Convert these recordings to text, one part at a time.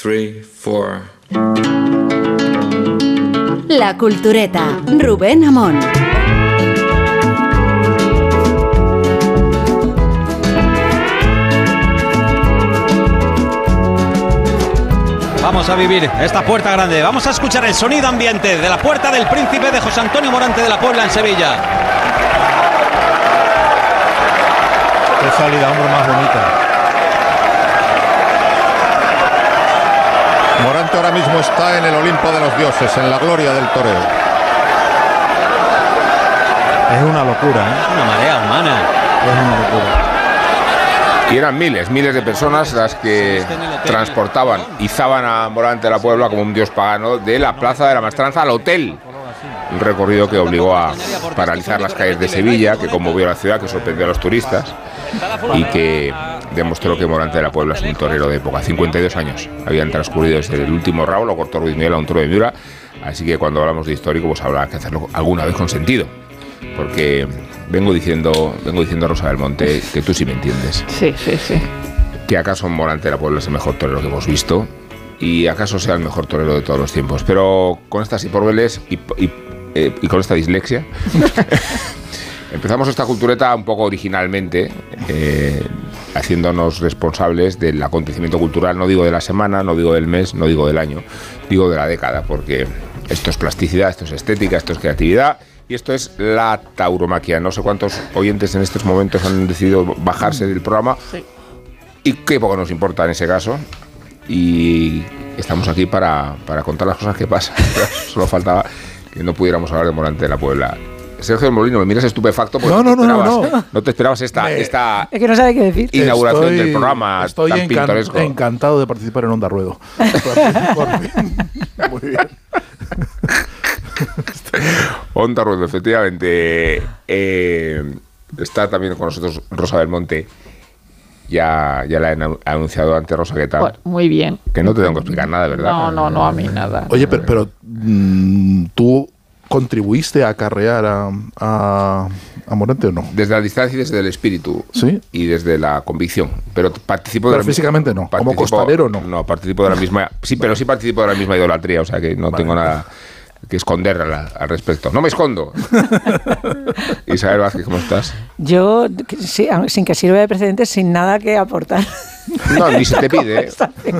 three, four. La Cultureta, Rubén Amón. Vamos a vivir esta puerta grande. Vamos a escuchar el sonido ambiente de la puerta del príncipe de José Antonio Morante de la Puebla en Sevilla. Qué salida, hombre, más bonita. Morante ahora mismo está en el Olimpo de los dioses, en la gloria del toreo. Es una locura, ¿eh? Una marea humana. Es una locura. Y eran miles, miles de personas las que transportaban, izaban a Morante de la Puebla como un dios pagano de la Plaza de la Maestranza al hotel. Un recorrido que obligó a paralizar las calles de Sevilla, que conmovió a la ciudad, que sorprendió a los turistas y que demostró que Morante de la Puebla es un torero de época. 52 años habían transcurrido desde el último round, lo cortó Ruiz Miguel a un toro de Miura, así que cuando hablamos de histórico, pues habrá que hacerlo alguna vez con sentido, porque vengo diciendo, vengo diciendo a Rosa del Monte que tú sí me entiendes. Sí, sí, sí. que acaso Morante de la Puebla es el mejor torero que hemos visto y acaso sea el mejor torero de todos los tiempos. Pero con estas hiporbeles y, y, eh, y con esta dislexia, empezamos esta cultureta un poco originalmente, eh, haciéndonos responsables del acontecimiento cultural, no digo de la semana, no digo del mes, no digo del año, digo de la década, porque esto es plasticidad, esto es estética, esto es creatividad. Y esto es la tauromaquia. No sé cuántos oyentes en estos momentos han decidido bajarse del programa y qué poco nos importa en ese caso. Y estamos aquí para, para contar las cosas que pasan. Solo faltaba que no pudiéramos hablar de Morante de la Puebla. Sergio del Molino, me miras estupefacto porque No, no, no, no, no. te esperabas esta, Me- esta Es que no sabe qué decir. inauguración Estoy- del programa Estoy tan encan- pintoresco. encantado de participar en Onda Ruedo. Por fin. Muy bien. Onda Ruedo, efectivamente. Eh, está también con nosotros Rosa del Monte. Ya, ya la he anu- anunciado antes, Rosa, ¿qué tal? Muy bien. Que no te tengo que explicar nada, ¿verdad? No, no, no, a mí nada. Oye, pero, pero, mm, tú contribuiste a acarrear a, a, a Morante o no? Desde la distancia y desde el espíritu. Sí. Y desde la convicción. Pero participo de Pero la mi- físicamente no. Como participo- costalero no. No, participo de la misma. Sí, pero sí participo de la misma idolatría. O sea que no Vale. tengo nada que esconder al, al respecto. No me escondo. Isabel Vázquez, ¿cómo estás? Yo, sí, sin que sirva de precedente, sin nada que aportar. No, ni se te pide. ¿eh?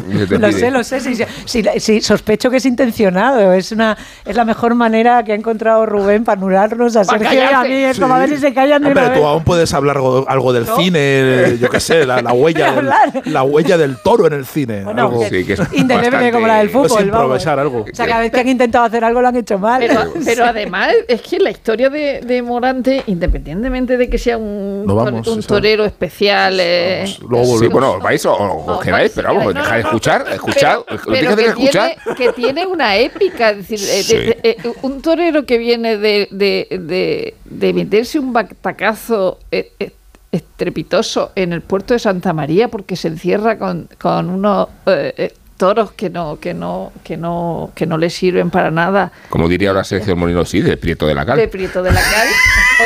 Ni se te lo pide. sé, lo sé. Sí, sí, sí, sospecho que es intencionado. Es una es la mejor manera que ha encontrado Rubén para anularnos a Sergio y a mí. Es como a ver si se callan de una tú vez. aún puedes hablar algo, algo del ¿No? cine, yo qué sé, la, la huella del, la huella del toro en el cine. Bueno, algo. que- Sí, que es Indeleble bastante- como la del fútbol. vamos. algo. O sea, cada vez que han intentado hacer algo lo han hecho mal. Pero, pero además es que la historia de, de Morante, independientemente de que sea un, No vamos, un torero especial, eh, Luego Sí, bueno, vais o, o no, pero vamos, dejad de escuchar, escuchad, pero- lo que escuchar. Tiene, que tiene una épica, es decir, eh, Sí. de- de- eh, un torero que viene de, meterse un batacazo eh, eh, estrepitoso en el puerto de Santa María porque se encierra con, con unos eh, eh, toros que no, que no, que no, que no le sirven para nada Como diría ahora Sergio Molino, sí, de Prieto de la Cal. de Prieto de la Cal.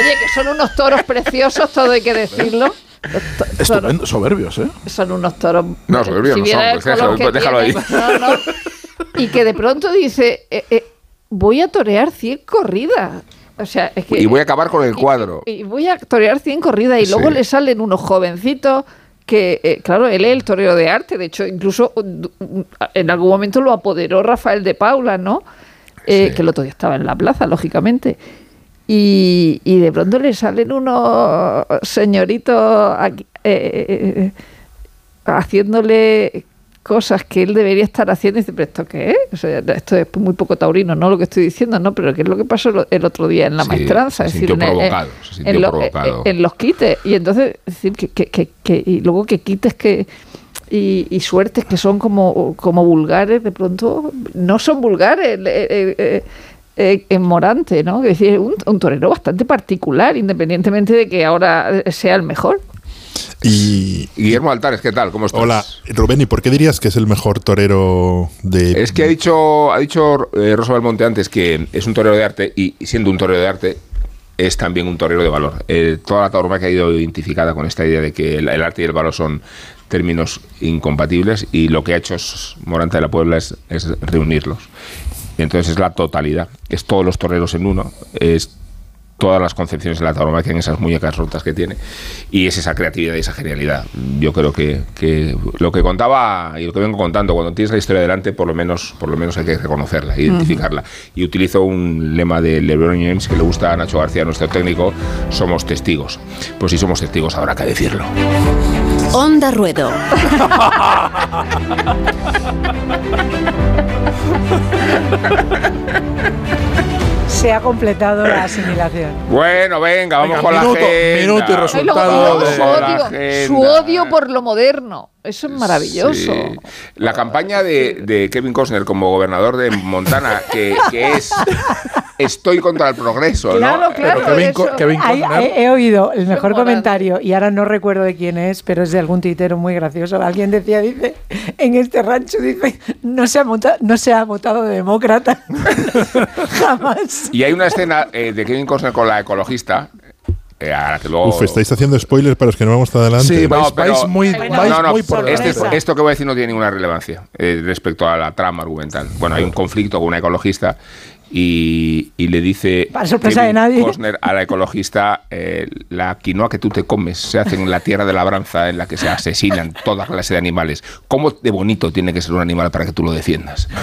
Oye, que son unos toros preciosos, todo hay que decirlo. Estupendo, soberbios, ¿eh? son unos toros. No, soberbios si no son, pues déjalo, pues déjalo ahí. tiene, no, no. Y que de pronto dice: eh, eh, Voy a torear 100 corridas. O sea, es que. Y voy a acabar con el y- cuadro. Y, y voy a torear 100 corridas. Y luego Sí. le salen unos jovencitos que, eh, claro, él es el torero de arte. De hecho, incluso en algún momento lo apoderó Rafael de Paula, ¿no? Eh, Sí. Que el otro día estaba en la plaza, lógicamente. Y, y de pronto le salen unos señoritos aquí, eh, eh, haciéndole cosas que él debería estar haciendo y dice, pero ¿esto qué es? O sea, esto es muy poco taurino, no lo que estoy diciendo, no, pero ¿qué es lo que pasó el- otro día en la Sí, maestranza? se Es decir, en, provocado, en lo- provocado. en los quites. Y entonces, es decir, que, que, que- que- y luego que quites que y, y suertes que son como, como vulgares, de pronto no son vulgares. eh, eh, eh, eh, en Morante, ¿no? Es decir, un, un torero bastante particular, independientemente de que ahora sea el mejor. Y Guillermo Altares, ¿qué tal? ¿Cómo estás? hola, Rubén, ¿y por qué dirías que es el mejor torero de Es que ha dicho, ha dicho eh, Rosa Belmonte antes que es un torero de arte y siendo un torero de arte es también un torero de valor. Eh, toda la tauromaquia ha ido identificada con esta idea de que el, el arte y el valor son términos incompatibles y lo que ha hecho Morante de la Puebla es, es reunirlos. Y entonces es la totalidad, es todos los toreros en uno, es todas las concepciones de la tauromaquia en esas muñecas rotas que tiene y es esa creatividad y esa genialidad. Yo creo que, que lo que contaba y lo que vengo contando, cuando tienes la historia delante, por lo menos, por lo menos hay que reconocerla, identificarla. Y utilizo un lema de LeBron James que le gusta a Nacho García, nuestro técnico, somos testigos. Pues si somos testigos, habrá que decirlo. Onda Ruedo. Se ha completado la asimilación. Bueno, venga, vamos Venga, con minuto, la agenda. minuto y resultado de- odio, su odio por lo moderno. Eso es maravilloso. Sí. La campaña de, de Kevin Costner como gobernador de Montana, que, que es Estoy contra el progreso, ¿no? Claro, claro. Pero Kevin, eso. Kevin Costner- he, he oído el mejor moral. comentario y ahora no recuerdo de quién es, pero es de algún tuitero muy gracioso. Alguien decía, dice, en este rancho, dice, no se ha, monta- no se ha votado de demócrata. Jamás. Y hay una escena eh, de Kevin Costner con la ecologista, eh, a la que luego... Uf, estáis haciendo spoilers para los que no vamos hasta adelante. Sí, vais, No, pero- vais muy, vais no, no, muy por este- esto que voy a decir no tiene ninguna relevancia eh, respecto a la trama argumental. Bueno, hay un conflicto con una ecologista y, y le dice Para sorpresa Kevin de nadie. Costner a la ecologista eh, la quinoa que tú te comes se hace en la tierra de labranza en la que se asesinan toda clase de animales. ¿Cómo de bonito tiene que ser un animal para que tú lo defiendas?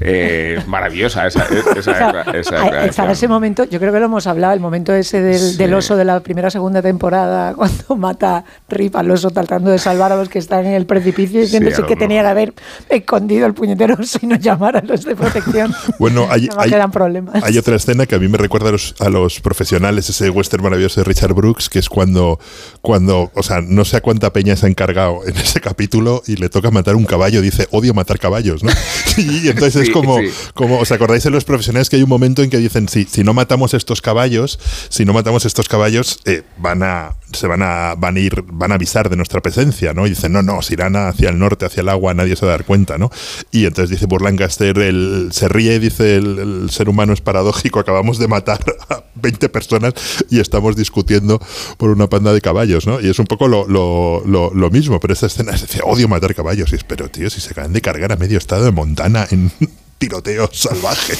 Eh, maravillosa esa, esa, estaba ese momento, yo creo que lo hemos hablado, el momento ese del, Sí. del oso de la primera o segunda temporada, cuando mata Rip al oso tratando de salvar a los que están en el precipicio, diciéndose a lo que tenía que haber escondido el puñetero oso y no llamar a los de protección. Bueno, hay, hay- quedan problemas. hay otra escena que a mí me recuerda a los, a los profesionales, ese western maravilloso de Richard Brooks, que es cuando, cuando, o sea, no sé a cuánta peña se ha encargado en ese capítulo y le toca matar un caballo, dice, odio matar caballos, ¿no? Y entonces Sí, es como, sí. como, ¿os acordáis en los profesionales que hay un momento en que dicen, si, si no matamos estos caballos, si no matamos estos caballos, eh, van a, se van a, van a ir, van a avisar de nuestra presencia, ¿no? Y dicen, no, no, si irán hacia el norte, hacia el agua, nadie se va a dar cuenta, ¿no? Y entonces dice Burlancaster, el, se ríe, dice el, ser humano es paradójico, acabamos de matar a 20 personas y estamos discutiendo por una panda de caballos, ¿no? Y es un poco lo, lo, lo, mismo, pero esta escena es, dice, odio matar caballos, y es, pero tío, si se acaban de cargar a medio estado de Montana en tiroteo salvaje.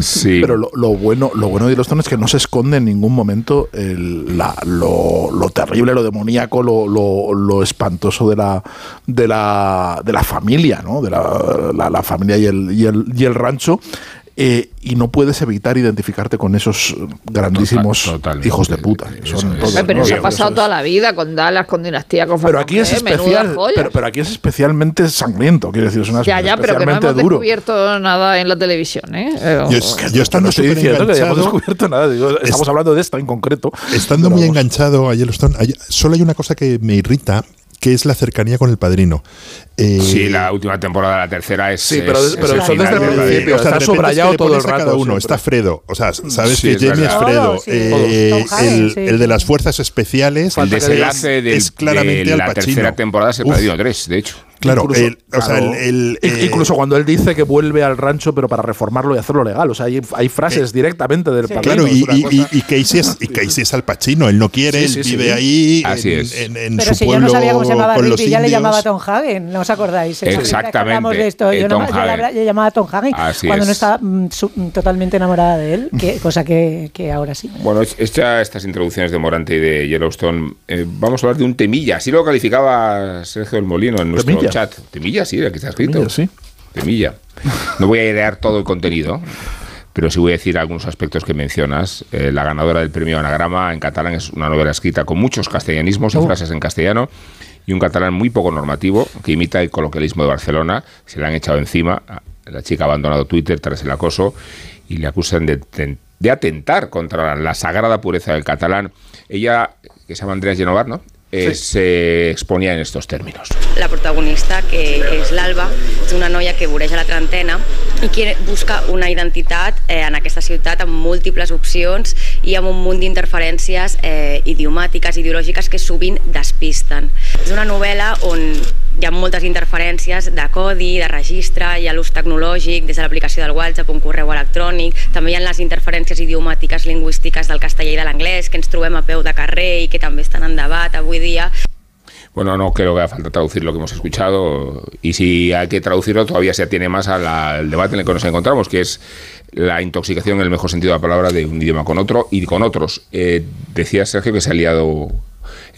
Sí. Pero lo, lo bueno, lo bueno de Yellowstone es que no se esconde en ningún momento el- la- lo, lo terrible, lo demoníaco, lo, lo- lo espantoso de la, de la, de la familia, ¿no? De la, la- la familia y el, y el, y el rancho. Eh, y no puedes evitar identificarte con esos grandísimos Total- hijos de puta. que Eso son es. todos, Hombre, pero ¿no? eso ha pasado toda la vida con Dallas, con Dinastía, con pero aquí es especial, pero, pero aquí es especialmente sangriento, quiero decir, es una ya, ya, pero que no hemos duro. descubierto nada en la televisión, ¿eh? Yo, es- yo Yo estando no estoy súper diciendo que hayamos enganchado, descubierto nada, digo, estamos hablando de esta en concreto. Estando Pero muy vamos. enganchado a Yellowstone, hay- solo hay una cosa que me irrita, que es la cercanía con el padrino. Eh, Sí, la última temporada, la tercera es. Sí, pero- es- pero es eso el desde el principio. o sea, está subrayado es que le todo el cada rato uno. siempre. Está Fredo. O sea, sabes Sí, que es Jamie es. Fredo. Sí. Eh, el, Hanks, sí. el de las fuerzas especiales. El desenlace del- es claramente de la tercera temporada es el Uf, Padrino 3, de hecho. Claro, Incluso- el- o sea, el, claro. el- In- eh, Incluso cuando él dice que vuelve al rancho, pero para reformarlo y hacerlo legal. O sea, hay, hay frases directamente del padrino. Claro, y, y- y- Casey es, y Casey es Al Pacino, él no quiere, Sí, él sí, sí. vive ahí Así en, es. en- en Pero su si yo pueblo no sabía cómo se llamaba con Rick los y ya le llamaba Tom Hagen, ¿no os acordáis? Exactamente, hablamos de esto, eh, yo, no, Tom yo le llamaba Tom Hagen Así cuando no es. estaba mm, su- mm, totalmente enamorada de él, que, cosa que, que ahora sí. Bueno, es- hecha estas introducciones de Morante y de Yellowstone, eh, vamos a hablar de un temilla. Así lo calificaba Sergio del Molino en nuestro ¿Temilla? chat. Temilla, sí, aquí está escrito. Temilla, sí. Temilla. No voy a idear todo el contenido, pero sí voy a decir algunos aspectos que mencionas. Eh, la ganadora del premio Anagrama en catalán es una novela escrita con muchos castellanismos y frases en castellano y un catalán muy poco normativo que imita el coloquialismo de Barcelona. Se le han echado encima. La chica ha abandonado Twitter tras el acoso y le acusan de, de- de atentar contra la sagrada pureza del catalán. Ella, que se llama Andrea Genovar, ¿no? Eh, se exponía en estos términos. La protagonista, que és l'Alba, és una noia que voreja la trentena i que busca una identitat eh, en aquesta ciutat amb múltiples opcions i amb un munt d'interferències eh, idiomàtiques, ideològiques que sovint despisten. És una novel·la on hi ha moltes interferències de codi, de registre, hi ha l'ús tecnològic, des de l'aplicació del WhatsApp, un correu electrònic, també hi ha les interferències idiomàtiques lingüístiques del castellà i de l'anglès, que ens trobem a peu de carrer i que també estan en debat avui dia. Bueno, no creo que haga falta traducir lo que hemos escuchado y si hay que traducirlo todavía se atiene más al, debate en el que nos encontramos, que es la intoxicación en el mejor sentido de la palabra de un idioma con otro y con otros. Eh, decía Sergio que se ha liado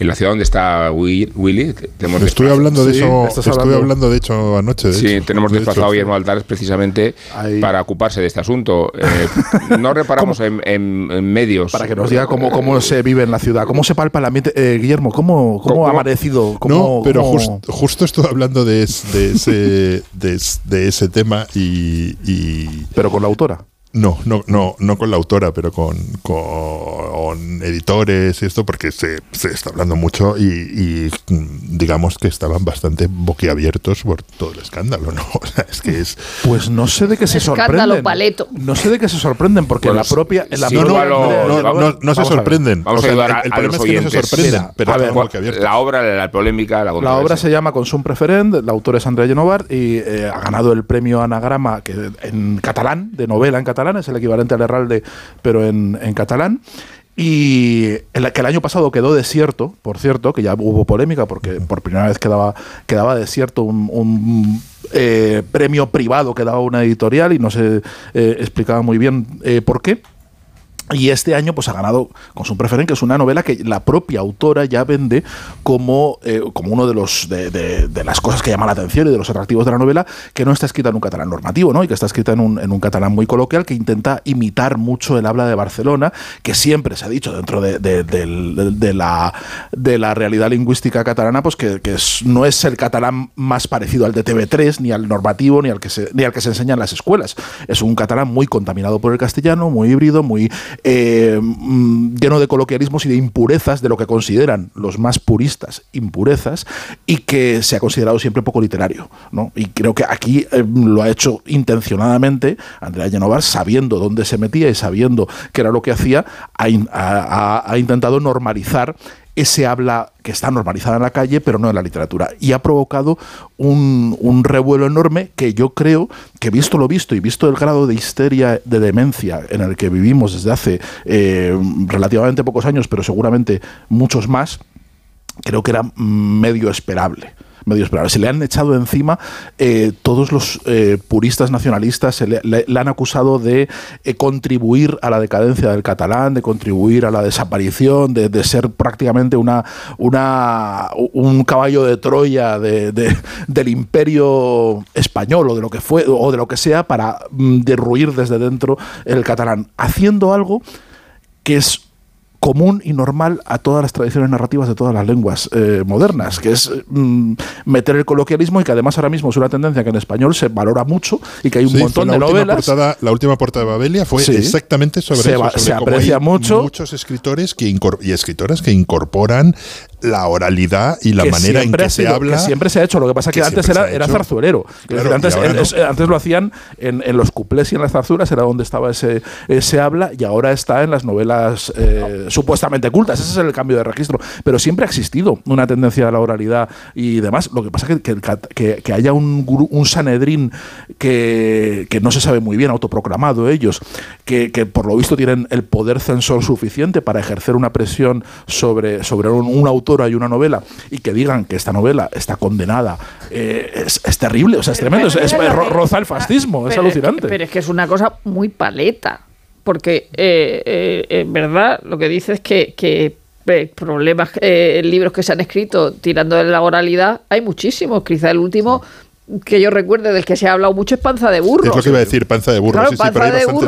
en la ciudad donde está Will- Willy. te- te hemos Estuve desplazado- hablando de Sí, eso, estás estuve hablando- hablando de hecho anoche. de Sí, hecho. tenemos De desplazado a hecho, Guillermo Altares precisamente Ahí. para ocuparse de este asunto. Eh, no reparamos en, en- en medios. Para que nos diga cómo, cómo se vive en la ciudad, cómo se palpa el ambiente. Eh, Guillermo, ¿cómo, cómo ¿Cómo? ha amanecido? ¿Cómo, no, pero cómo- jus- justo estuve hablando de, es- de ese, de, es- de ese tema y, y- Pero con la autora. No, no, no, no con la autora, pero con, con editores y esto, porque se, se está hablando mucho y, y, mm, digamos que estaban bastante boquiabiertos por todo el escándalo, ¿no? O sea, es que es Pues no sé de qué se Escándalo sorprenden. paleto. No sé de qué se sorprenden, porque en Bueno, la propia. En la sí, no, no, no, lo- no, vamos- no, no se sorprenden. Vamos O sea, a ayudar el, el a es que no se sorprenden, Mira, pero a ver, estaban boquiabiertos. La obra, la polémica, la obra se llama Consum Preferent, la autora es Andrea Genovar y eh, ha ganado el premio Anagrama que en catalán, de novela en catalán, es el equivalente al Herralde, pero en, en catalán. Y el, que el año pasado quedó desierto, por cierto, que ya hubo polémica porque por primera vez quedaba, quedaba desierto un, un, eh, premio privado que daba una editorial y no se eh, explicaba muy bien eh, por qué. Y este año pues ha ganado con su preferente, que es una novela que la propia autora ya vende como, eh, como uno de los de, de- las cosas que llama la atención y de los atractivos de la novela, que no está escrita en un catalán normativo, ¿no? Y que está escrita en un, en un catalán muy coloquial que intenta imitar mucho el habla de Barcelona, que siempre se ha dicho dentro de, de- la, de la realidad lingüística catalana, pues que, que no es el catalán más parecido al de TV3, ni al normativo, ni al que se, ni al que se enseña en las escuelas. Es un catalán muy contaminado por el castellano, muy híbrido, muy eh, mm, lleno de coloquialismos y de impurezas, de lo que consideran los más puristas impurezas, y que se ha considerado siempre poco literario. ¿no? Y creo que aquí eh, lo ha hecho intencionadamente Andrea Genovar, sabiendo dónde se metía y sabiendo qué era lo que hacía, ha, in- ha- ha- ha intentado normalizar ese habla que está normalizada en la calle, pero no en la literatura. Y ha provocado un, revuelo enorme que yo creo que, visto lo visto y visto el grado de histeria, de demencia en el que vivimos desde hace eh, relativamente pocos años, pero seguramente muchos más, creo que era medio esperable. Medio esperable. Se le han echado encima eh, todos los eh, puristas nacionalistas, se le, han acusado de eh, contribuir a la decadencia del catalán, de contribuir a la desaparición, de, ser prácticamente una, una, un caballo de Troya de- de- del imperio español o de lo que fue o de lo que sea para mm, derruir desde dentro el catalán, haciendo algo que es común y normal a todas las tradiciones narrativas de todas las lenguas eh, modernas, que es mm, meter el coloquialismo y que además ahora mismo es una tendencia que en español se valora mucho y que hay un Sí, montón de novelas. portada- la última portada de Babelia fue Sí. exactamente sobre Se eso. sobre se aprecia hay mucho. Muchos escritores que y escritoras que incorporan la oralidad y la que manera en que se habla. que siempre se ha hecho. Lo que pasa es que, que antes era, era zarzuelero. Claro, antes, no. es- antes lo hacían en, en los cuplés y en las zarzuelas, era donde estaba ese, ese habla, y ahora está en las novelas eh, supuestamente cultas. Ese es el cambio de registro. Pero siempre ha existido una tendencia a la oralidad y demás. Lo que pasa es que, que, que- haya un, un Sanedrín que, que no se sabe muy bien, autoproclamado ellos, que, que por lo visto tienen el poder censor suficiente para ejercer una presión sobre, sobre un, una autora y una novela y que digan que esta novela está condenada, eh, es, es terrible, o sea, es tremendo, es, es- ro- roza el fascismo, es alucinante. pero es que es una cosa muy paleta. Porque, eh, eh, en verdad, lo que dice es que, que eh, problemas, libros que se han escrito tirando de la oralidad, hay muchísimos. Quizá el último que yo recuerde del que se ha hablado mucho es Panza de Burro. Es lo que iba a decir, panza de burro. Claro, sí, sí, pero panza de burro,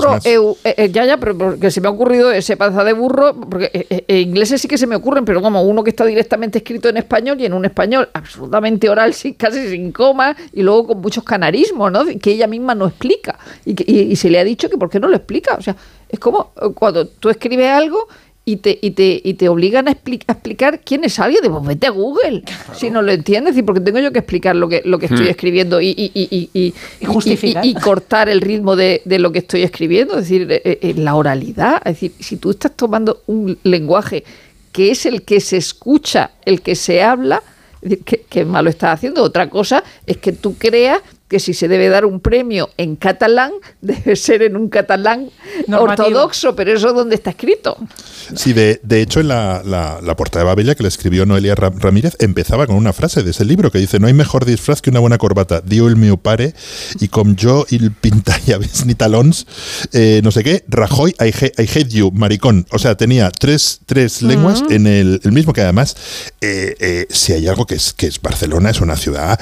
eh, eh, ya, ya, pero porque se me ha ocurrido ese panza de burro, porque eh, eh, ingleses sí que se me ocurren, pero como uno que está directamente escrito en español y en un español absolutamente oral, sí, casi sin coma, y luego con muchos canarismos, ¿no? Que ella misma no explica. Y, que- y- y se le ha dicho que por qué no lo explica. O sea, es como cuando tú escribes algo y te, y te, y te obligan a, expli- a explicar quién es alguien, de pues vete a Google, si no lo entiendes, es decir, porque tengo yo que explicar lo que, lo que estoy Hmm. escribiendo y, y, y, y, y- Y justificar. y- y cortar el ritmo de, de lo que estoy escribiendo, es decir, eh, eh, la oralidad, es decir, si tú estás tomando un lenguaje que es el que se escucha, el que se habla, es decir, ¿qué, qué malo estás haciendo? Otra cosa es que tú creas que si se debe dar un premio en catalán, debe ser en un catalán Normativo. ortodoxo, pero eso dónde está escrito. Sí, de, de hecho, en la, la, la portada de Babella que le escribió Noelia Ra- Ramírez empezaba con una frase de ese libro que dice: No hay mejor disfraz que una buena corbata. Dio el meu pare y com yo il pintallaves ni talons, eh, no sé qué, Rajoy, I, ha- I hate you, maricón. O sea, tenía tres, tres lenguas en el, el mismo que además, eh, eh, si hay algo que es, que es Barcelona, es una ciudad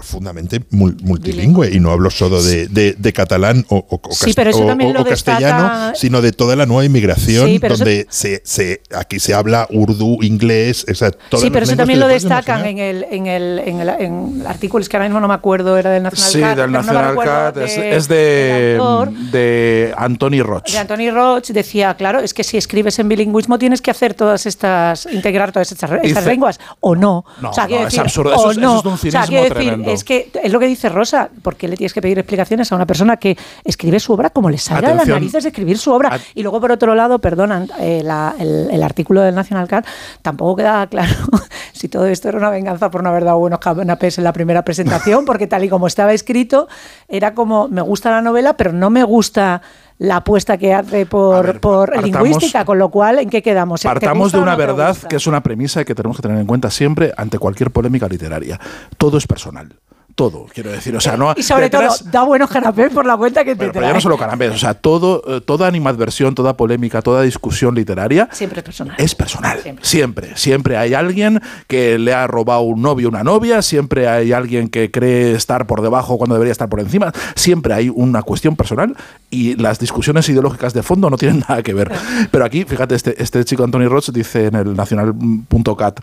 profundamente mul- multilingüe y no hablo solo de, de- de catalán o, o- o Sí, cas- pero eso o- también o- lo o castellano, destaca- sino de toda la nueva inmigración Sí, pero eso- donde se, se, aquí se habla urdu, inglés, o sea, todas Sí, pero eso también lo destacan en el, en, el, en, el, en el artículo, es que ahora mismo no me acuerdo, era del National Sí, Cat, del no National Cat. de- Es, de, autor. de Anthony Roch. de Anthony Roch decía, claro, es que si escribes en bilingüismo tienes que hacer todas estas, integrar todas estas, estas Dice- lenguas, o no. No, o sea, no, quiero es absurdo, o eso es- eso no. es de un o sea, cinismo decir, tremendo. Es que es lo que dice Rosa, porque le tienes que pedir explicaciones a una persona que escribe su obra como le salga de las Atención. narices de escribir su obra. At- y luego, por otro lado, perdonan, eh, la- el, el artículo del National Cat tampoco queda claro si todo esto era una venganza por no haber dado buenos canapés en la primera presentación, porque tal y como estaba escrito, era como, me gusta la novela, pero no me gusta la apuesta que hace por, ver, por partamos- lingüística, con lo cual, ¿en qué quedamos? ¿Te Partamos de una no verdad que es una premisa que tenemos que tener en cuenta siempre ante cualquier polémica literaria. Todo es personal. Todo, quiero decir. O sea, no. Y sobre detrás- todo, da buenos canapés por la cuenta que te Pero, pero trae. ya no solo canapés, o sea, todo, eh, toda animadversión, toda polémica, toda discusión literaria Siempre es personal. es personal. Siempre. Siempre. siempre. hay alguien que le ha robado un novio una novia, siempre hay alguien que cree estar por debajo cuando debería estar por encima, siempre hay una cuestión personal y las discusiones ideológicas de fondo no tienen nada que ver. Pero aquí, fíjate, este, este chico Anthony Roach dice en el nacional.cat,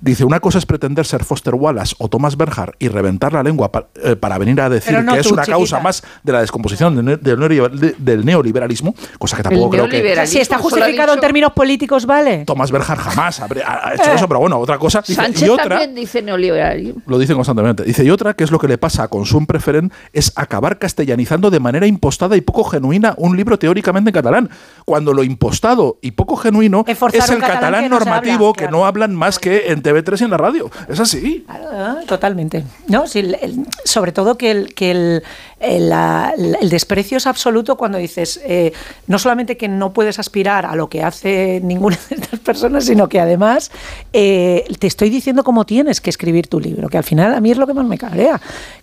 dice, una cosa es pretender ser Foster Wallace o Thomas Bernhard y reventar la lengua eh, para venir a decir no que es tú, una chiquita. causa más de la descomposición del, del neoliber- del neoliberalismo, cosa que tampoco creo que... Si está justificado en términos políticos, ¿vale? Thomas Bernhard jamás ha hecho eso, pero bueno, otra cosa. dice, Sánchez y otra, también dice neoliberalismo. lo dicen constantemente. Dice, y otra, que es lo que le pasa a Consum Preferen, es acabar castellanizando de manera impostada y poco genuina un libro teóricamente en catalán. Cuando lo impostado y poco genuino Es el catalán catalán que no se normativo habla, que no hablan más que en TV3 y en la radio. Es así. Claro, totalmente. No, sí, el- sobre todo que el, que el, la- el desprecio es absoluto cuando dices eh, no solamente que no puedes aspirar a lo que hace ninguna de estas personas, sino que además eh, te estoy diciendo cómo tienes que escribir tu libro, que al final a mí es lo que más me cabrea,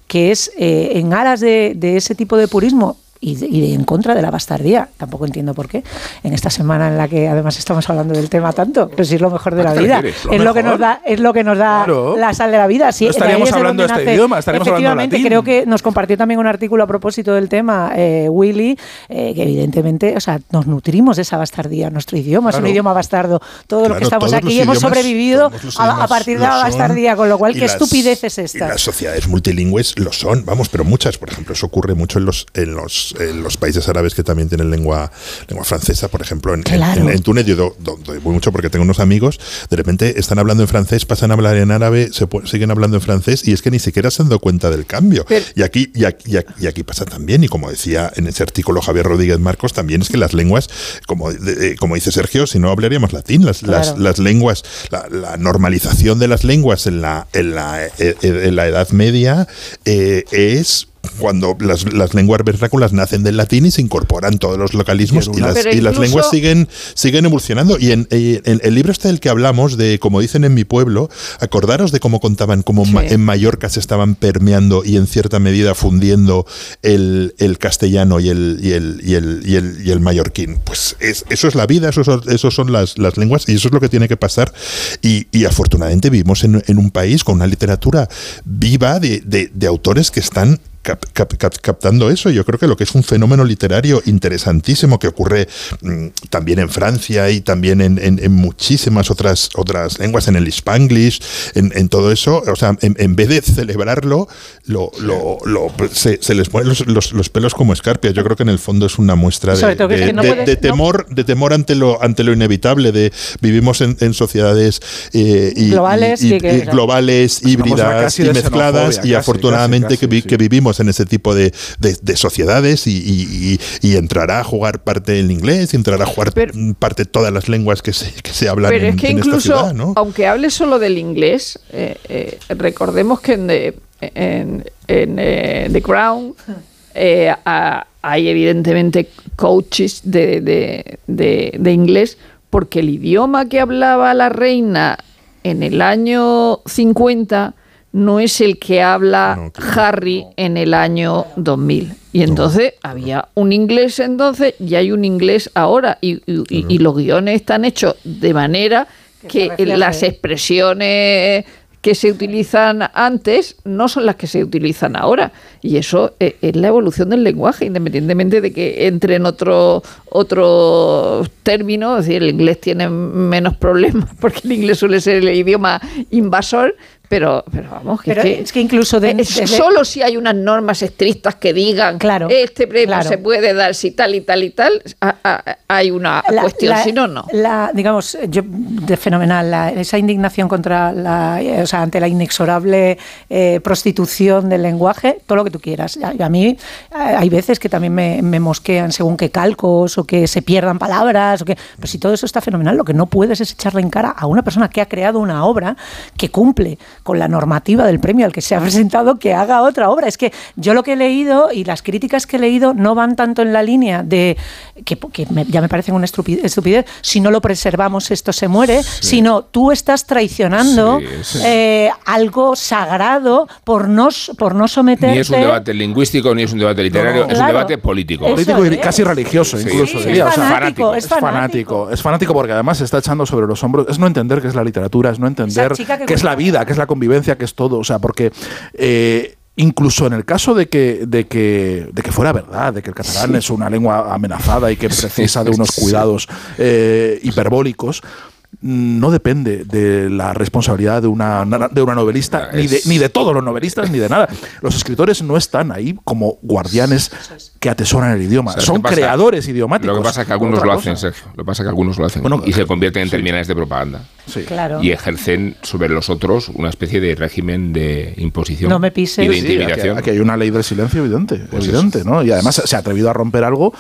que es eh, en aras de ese tipo de purismo. Y, de- y de- en contra de la bastardía. Tampoco entiendo por qué. En esta semana en la que además estamos hablando del tema tanto, pero sí es lo mejor de ¿A la vida. refieres? Lo Es lo que nos da, es lo que nos da Claro. la sal de la vida. Sí, No estaríamos de es de hablando donde este nace. idioma, estaríamos hablando Efectivamente, latín. creo que nos compartió también un artículo a propósito del tema, eh, Willy, eh, que evidentemente, o sea, nos nutrimos de esa bastardía. Nuestro idioma es un idioma bastardo. Todos los Claro, que estamos aquí hemos sobrevivido a, partir de lo la bastardía, con lo cual, ¿qué las- estupidez es Y esta? las sociedades multilingües lo son, vamos, pero muchas. Por ejemplo, eso ocurre mucho en los, en los, en los países árabes que también tienen lengua, lengua francesa. Por ejemplo, en, en- Claro. en, en Túnez, yo do- do- doy mucho porque tengo unos amigos, de repente están hablando en francés, pasan a hablar en árabe, se siguen hablando en francés y es que ni siquiera se han dado cuenta del cambio. Pero- y, aquí, y, aquí, y aquí- y aquí pasa también, y como decía en ese artículo Javier Rodríguez Marcos, también es que las lenguas, como, de- como dice Sergio, si no hablaríamos latín, las, las, Claro. las lenguas, la, la normalización de las lenguas en la, en la, eh, en la Edad Media eh, es cuando las, las lenguas vernáculas nacen del latín y se incorporan todos los localismos y las, y las lenguas siguen, siguen evolucionando. Y en, en el libro este del que hablamos, de como dicen en mi pueblo, acordaros de cómo contaban cómo Sí. ma- en Mallorca se estaban permeando y en cierta medida fundiendo el, el castellano y el, y el, y el, y el, y el mallorquín. Pues es- eso es la vida, eso son, eso son las, las lenguas y eso es lo que tiene que pasar. Y, y afortunadamente vivimos en, en un país con una literatura viva de, de- de autores que están cap- cap- cap- captando eso. Yo creo que lo que es un fenómeno literario interesantísimo que ocurre mm, también en Francia y también en, en- en muchísimas otras, otras lenguas, en el Spanglish, en, en todo eso. O sea, en, en vez de celebrarlo, lo, lo- lo- se, se les ponen los, los- los pelos como escarpias. Yo creo que en el fondo es una muestra de, de- que no de- puedes- de no- temor, de temor ante lo, ante lo inevitable. De vivimos en, en sociedades eh, y- Globales y- y híbridas y mezcladas y afortunadamente casi, que, vi- que sí. En ese tipo de, de- de sociedades y, y- y- y entrará a jugar parte el inglés, y entrará a jugar Pero- mm, parte todas las lenguas que se, que se hablan Pero en, es que en esta incluso, ciudad, ¿no? aunque hable solo del inglés, eh, eh, recordemos que en, de- en, en, eh, The Crown, eh, a- hay evidentemente coaches de, de- de- de inglés, porque el idioma que hablaba la reina en el año 50 no es el que habla No, claro. Harry en el año 2000. Y entonces había un inglés entonces y hay un inglés ahora. Y, y- y- y los guiones están hechos de manera Que las expresiones que se utilizan antes no son las que se utilizan ahora. Y eso eh, es la evolución del lenguaje, independientemente de que entre en otro, otro término. Es decir, el inglés tiene menos problemas porque el inglés suele ser el idioma invasor. Pero, pero vamos, que Pero es que, es que incluso de- es desde- solo si hay unas normas estrictas que digan Claro, este premio claro. se puede dar si tal y tal y tal, a- a- hay una La- cuestión, la- si no, no. La, digamos, yo, de fenomenal, la- esa indignación contra la, eh, o sea, ante la inexorable eh, prostitución del lenguaje, todo lo que tú quieras. A, a mí hay veces que también me, me mosquean según qué calcos o que se pierdan palabras, o que, pero si todo eso está fenomenal, lo que no puedes es echarle en cara a una persona que ha creado una obra que cumple con la normativa del premio al que se ha presentado que haga otra obra. Es que yo lo que he leído y las críticas que he leído no van tanto en la línea de que, que me- ya me parecen una estupi- estupidez, si no lo preservamos esto se muere, sino tú estás traicionando Sí, sí. eh, algo sagrado por no, por no someterte. Ni es un debate lingüístico ni es un debate literario, No, es un debate político. Eso político y casi religioso Sí, incluso sí, diría, es o sea, fanático, es fanático, es fanático porque además se está echando sobre los hombros, es no entender qué es la literatura, es no entender qué es la vida, qué es la convivencia, qué es todo, o sea, porque eh, incluso en el caso de que, de que, de que fuera verdad, de que el catalán es una lengua amenazada y que precisa de unos cuidados eh, hiperbólicos, no depende de la responsabilidad de una, de una novelista, ni de, ni de todos los novelistas, ni de nada. Los escritores no están ahí como guardianes que atesoran el idioma. ¿Sabes Son creadores idiomáticos. Lo que pasa es que algunos lo hacen, Sergio. Lo que pasa es que algunos lo hacen. Bueno, y se convierten en terminales de propaganda. Sí. Claro. Y ejercen sobre los otros una especie de régimen de imposición No me pises. y de Sí, Sí, aquí, intimidación. aquí hay una ley del silencio evidente, Pues evidente. ¿no? Y además se ha atrevido a romper algo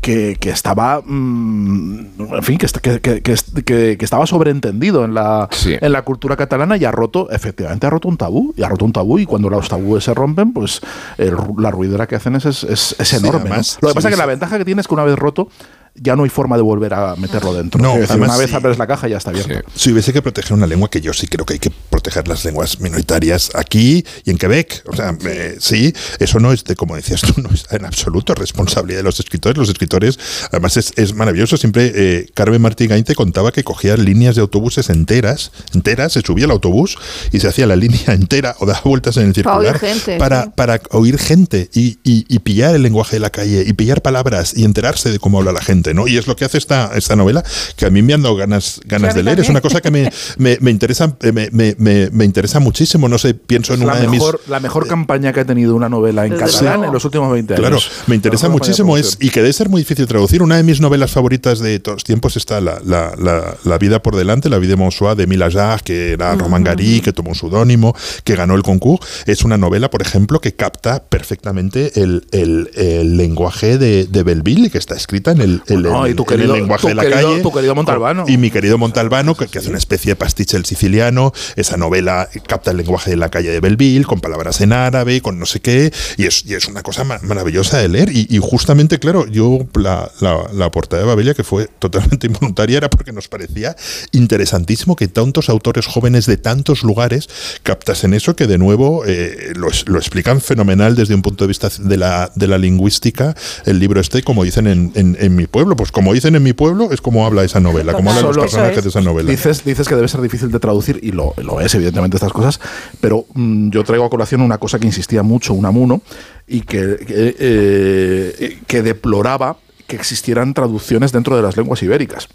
que, que estaba, mm, en fin, que, que, que- que est- que- que estaba sobreentendido en la, Sí. en la cultura catalana y ha roto, efectivamente, ha roto un tabú, y ha roto un tabú y cuando los tabúes se rompen, pues el la ruidera que hacen es, es, es- enorme. Lo que pasa es que la ventaja que tiene es que una vez roto ya no hay forma de volver a meterlo dentro. No, Quiero decir, además, una vez sí. abres la caja ya está abierto. Sí. Si hubiese que proteger una lengua, que yo sí creo que hay que proteger las lenguas minoritarias aquí y en Quebec. O sea, eh, sí, eso no es de, como decías tú, no es en absoluto responsabilidad de los escritores. Los escritores, además, es, es maravilloso. Siempre eh, Carmen Martí Gainte contaba que cogía líneas de autobuses enteras, enteras, se subía al autobús y se hacía la línea entera o daba vueltas en el Para oír circular gente, para, sí. para oír gente y, y- y pillar el lenguaje de la calle y pillar palabras y enterarse de cómo habla la gente, ¿no? Y es lo que hace esta, esta novela, que a mí me han dado ganas, ganas de leer. Es una cosa que me, me, me interesa, eh, me, me- me- me interesa muchísimo. No sé, pienso en una la de mis. mejor, la mejor campaña que ha tenido una novela en catalán en los últimos 20 Claro, años. me interesa mejor muchísimo es, y que debe ser muy difícil traducir. Una de mis novelas favoritas de todos los tiempos está La, la, la, La vida por delante, La vida de Monsois de Ajar, que era Romain Gary, que tomó un pseudónimo, que ganó el concurso. Es una novela, por ejemplo, que capta perfectamente el, el- el lenguaje de, de Belleville, que está escrita en el, el- y el- tu en querido- el lenguaje tu de la querido- calle. tu querido Montalbano. Y mi querido Montalbano, que, que hace una especie de pastiche del siciliano. Esa novela capta el lenguaje de la calle de Belleville, con palabras en árabe, con no sé qué, y es, y es una cosa ma- maravillosa de leer. Y, y justamente, claro, yo la, la, la portada de Babelia, que fue totalmente involuntaria, era porque nos parecía interesantísimo que tantos autores jóvenes de tantos lugares captasen eso, que de nuevo eh, lo, es- lo explican fenomenal desde un punto de vista de la, de la lingüística, el libro este, como dicen en, en- en mi pueblo. Pues como dicen en mi pueblo, es como habla esa novela, como hablan los personajes de esa novela. Dices, dices que debe ser difícil de traducir, y lo, lo es, evidentemente, estas cosas, pero mm, yo traigo a colación una cosa que insistía mucho Unamuno y que, que, eh, que deploraba que existieran traducciones dentro de las lenguas ibéricas.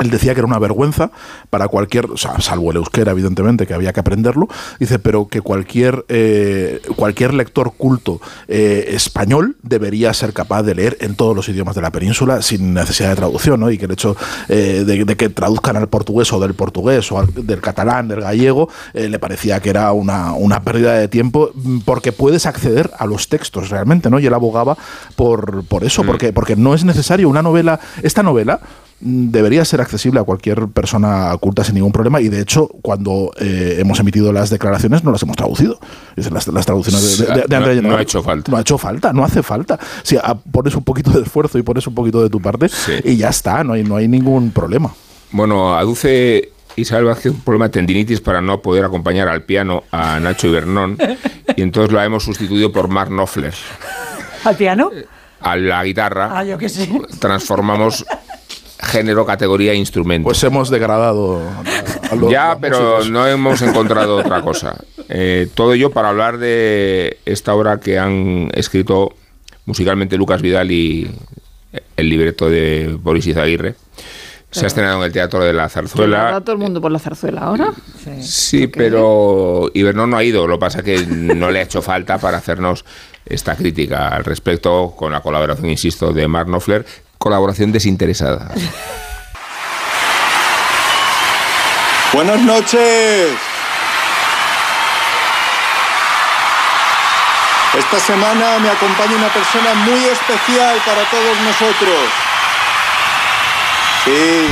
Él decía que era una vergüenza para cualquier, o sea, salvo el euskera, evidentemente, que había que aprenderlo, dice, pero que cualquier, eh, cualquier lector culto eh, español debería ser capaz de leer en todos los idiomas de la península sin necesidad de traducción, ¿no? Y que el hecho eh, de, de que traduzcan al portugués o del portugués o al- del catalán, del gallego, le parecía que era una, una pérdida de tiempo mm, porque puedes acceder a los textos realmente, ¿no? Y él abogaba por, por eso, porque, porque no es necesario una novela, esta novela mm, debería ser accesible a cualquier persona culta sin ningún problema y de hecho cuando eh, hemos emitido las declaraciones no las hemos traducido. Las, las traducciones de, de- de No- Andrea no Llenardi. ha hecho falta. No ha hecho falta, no hace falta. Si pones un poquito de esfuerzo y pones un poquito de tu parte y ya está, no hay, no hay ningún problema. Bueno, aduce Isabel Vázquez un problema de tendinitis para no poder acompañar al piano a Nacho Ibernón y entonces lo hemos sustituido por Mark Knopfler. ¿Al piano? A la guitarra Ah, yo qué sé. transformamos género, categoría e instrumento. Pues hemos degradado a los- ya, pero músicos. no hemos encontrado otra cosa. Eh, todo ello para hablar de esta obra que han escrito musicalmente Lucas Vidal y el libreto de Boris Izaguirre. Se ha estrenado en el Teatro de la Zarzuela. va todo el mundo por la zarzuela ahora. Sí, pero Ibernón no ha ido. Lo que pasa es que no le ha hecho falta para hacernos esta crítica al respecto, con la colaboración, insisto, de Mark Knopfler. Colaboración desinteresada. Buenas noches. Esta semana me acompaña una persona muy especial para todos nosotros. Sí.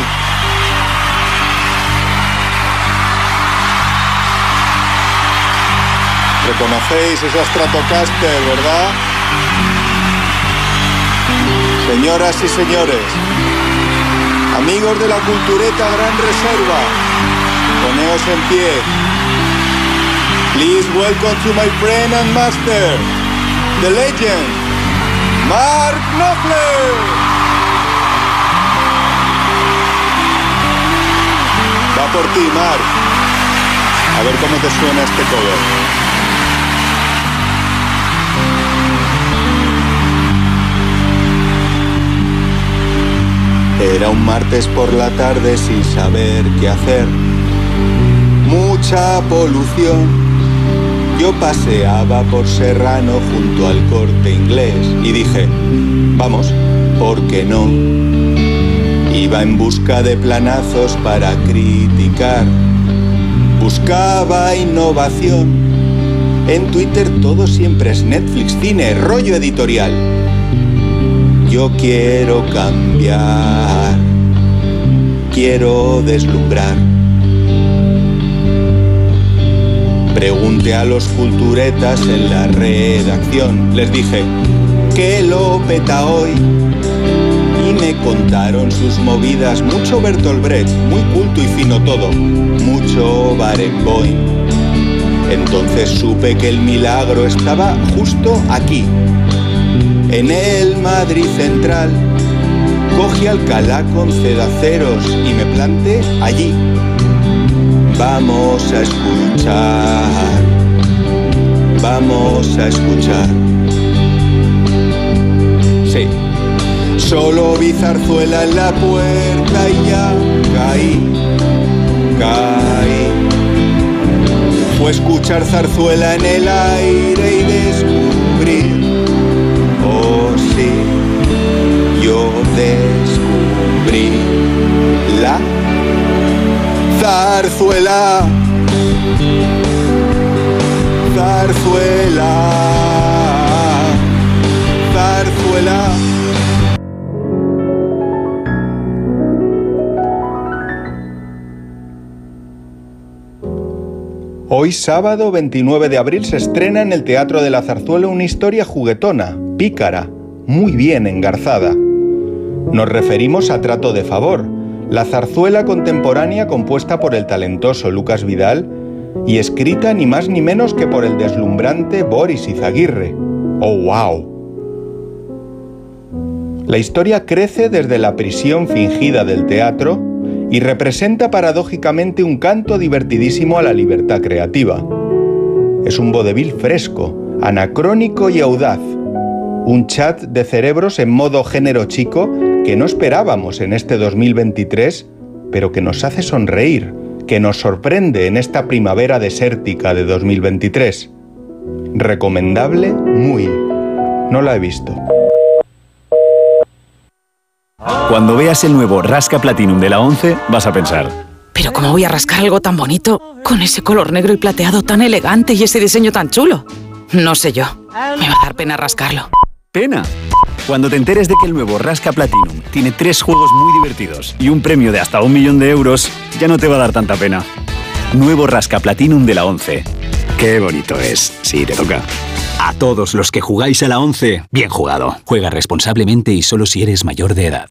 Reconocéis esa Stratocaster, ¿verdad? Señoras y señores, amigos de la cultureta Gran Reserva, poneos en pie. Please welcome to my friend and master, the legend, Mark Knopfler. Va por ti, Mark. A ver cómo te suena este cover. Era un martes por la tarde sin saber qué hacer. Mucha polución. Yo paseaba por Serrano junto al corte inglés y dije, vamos, ¿por qué no? Iba en busca de planazos para criticar. Buscaba innovación. En Twitter todo siempre es Netflix, cine, rollo editorial. Yo quiero cambiar, quiero deslumbrar. Pregunté a los culturetas en la redacción, les dije, ¿qué lo peta hoy? Y me contaron sus movidas, mucho Bertolt Brecht, muy culto y fino todo, mucho Barenboim. Entonces supe que el milagro estaba justo aquí, en el Madrid Central. Cogí Alcalá con cedaceros y me planté allí. Vamos a escuchar, vamos a escuchar. Sí, solo vi zarzuela en la puerta y ya caí, caí. Fue escuchar zarzuela en el aire zarzuela, zarzuela, zarzuela. Hoy sábado 29 de abril se estrena en el Teatro de la Zarzuela una historia juguetona, pícara, muy bien engarzada. Nos referimos a Trato de Favor, la zarzuela contemporánea compuesta por el talentoso Lucas Vidal y escrita ni más ni menos que por el deslumbrante Boris Izaguirre. ¡Oh, wow! La historia crece desde la prisión fingida del teatro y representa paradójicamente un canto divertidísimo a la libertad creativa. Es un vodevil fresco, anacrónico y audaz, un chat de cerebros en modo género chico que no esperábamos en este 2023, pero que nos hace sonreír, que nos sorprende en esta primavera desértica de 2023. Recomendable muy. No la he visto. Cuando veas el nuevo Rasca Platinum de la 11, vas a pensar, Pero ¿cómo voy a rascar algo tan bonito con ese color negro y plateado tan elegante y ese diseño tan chulo? No sé yo. Me va a dar pena rascarlo. ¡pena! Cuando te enteres de que el nuevo Rasca Platinum tiene tres juegos muy divertidos y un premio de hasta un millón de euros, ya no te va a dar tanta pena. Nuevo Rasca Platinum de la 11. Qué bonito es. Sí, te toca. A todos los que jugáis a la 11, bien jugado. Juega responsablemente y solo si eres mayor de edad.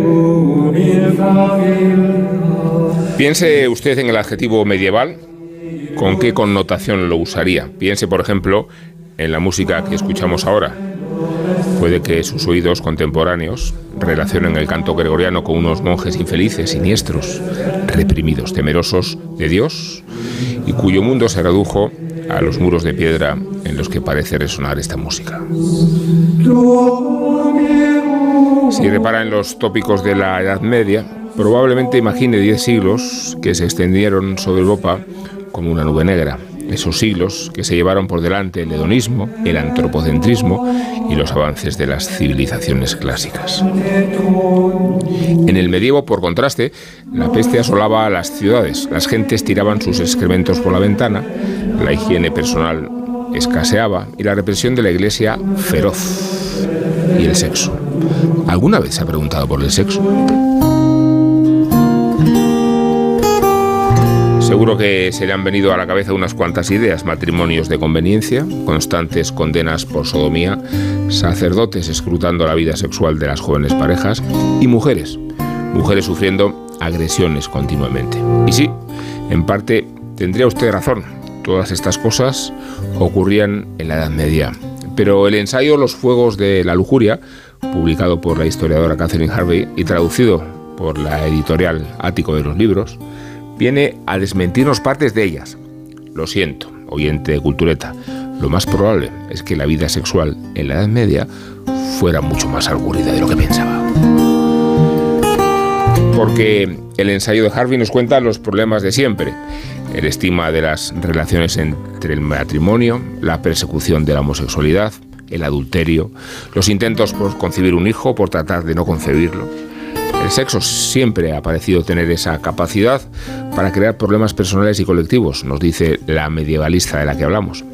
Piense usted en el adjetivo medieval, ¿con qué connotación lo usaría? Piense, por ejemplo, en la música que escuchamos ahora. Puede que sus oídos contemporáneos relacionen el canto gregoriano con unos monjes infelices, siniestros, reprimidos, temerosos de Dios, y cuyo mundo se redujo a los muros de piedra en los que parece resonar esta música. Si repara en los tópicos de la Edad Media, probablemente imagine diez siglos que se extendieron sobre Europa como una nube negra. Esos siglos que se llevaron por delante el hedonismo, el antropocentrismo y los avances de las civilizaciones clásicas. En el medievo, por contraste, la peste asolaba a las ciudades. Las gentes tiraban sus excrementos por la ventana, la higiene personal escaseaba y la represión de la iglesia feroz. Y el sexo. ¿Alguna vez se ha preguntado por el sexo? Seguro que se le han venido a la cabeza unas cuantas ideas, matrimonios de conveniencia, constantes condenas por sodomía, sacerdotes escrutando la vida sexual de las jóvenes parejas y mujeres, mujeres sufriendo agresiones continuamente. Y sí, en parte tendría usted razón, todas estas cosas ocurrían en la Edad Media. Pero el ensayo Los Fuegos de la Lujuria, publicado por la historiadora Catherine Harvey y traducido por la editorial Ático de los Libros, viene a desmentirnos partes de ellas. Lo siento, oyente de Cultureta, lo más probable es que la vida sexual en la Edad Media fuera mucho más aburrida de lo que pensaba. Porque el ensayo de Harvey nos cuenta los problemas de siempre. El estima de las relaciones entre el matrimonio, la persecución de la homosexualidad, el adulterio, los intentos por concebir un hijo, por tratar de no concebirlo, el sexo siempre ha parecido tener esa capacidad para crear problemas personales y colectivos, nos dice la medievalista de la que hablamos.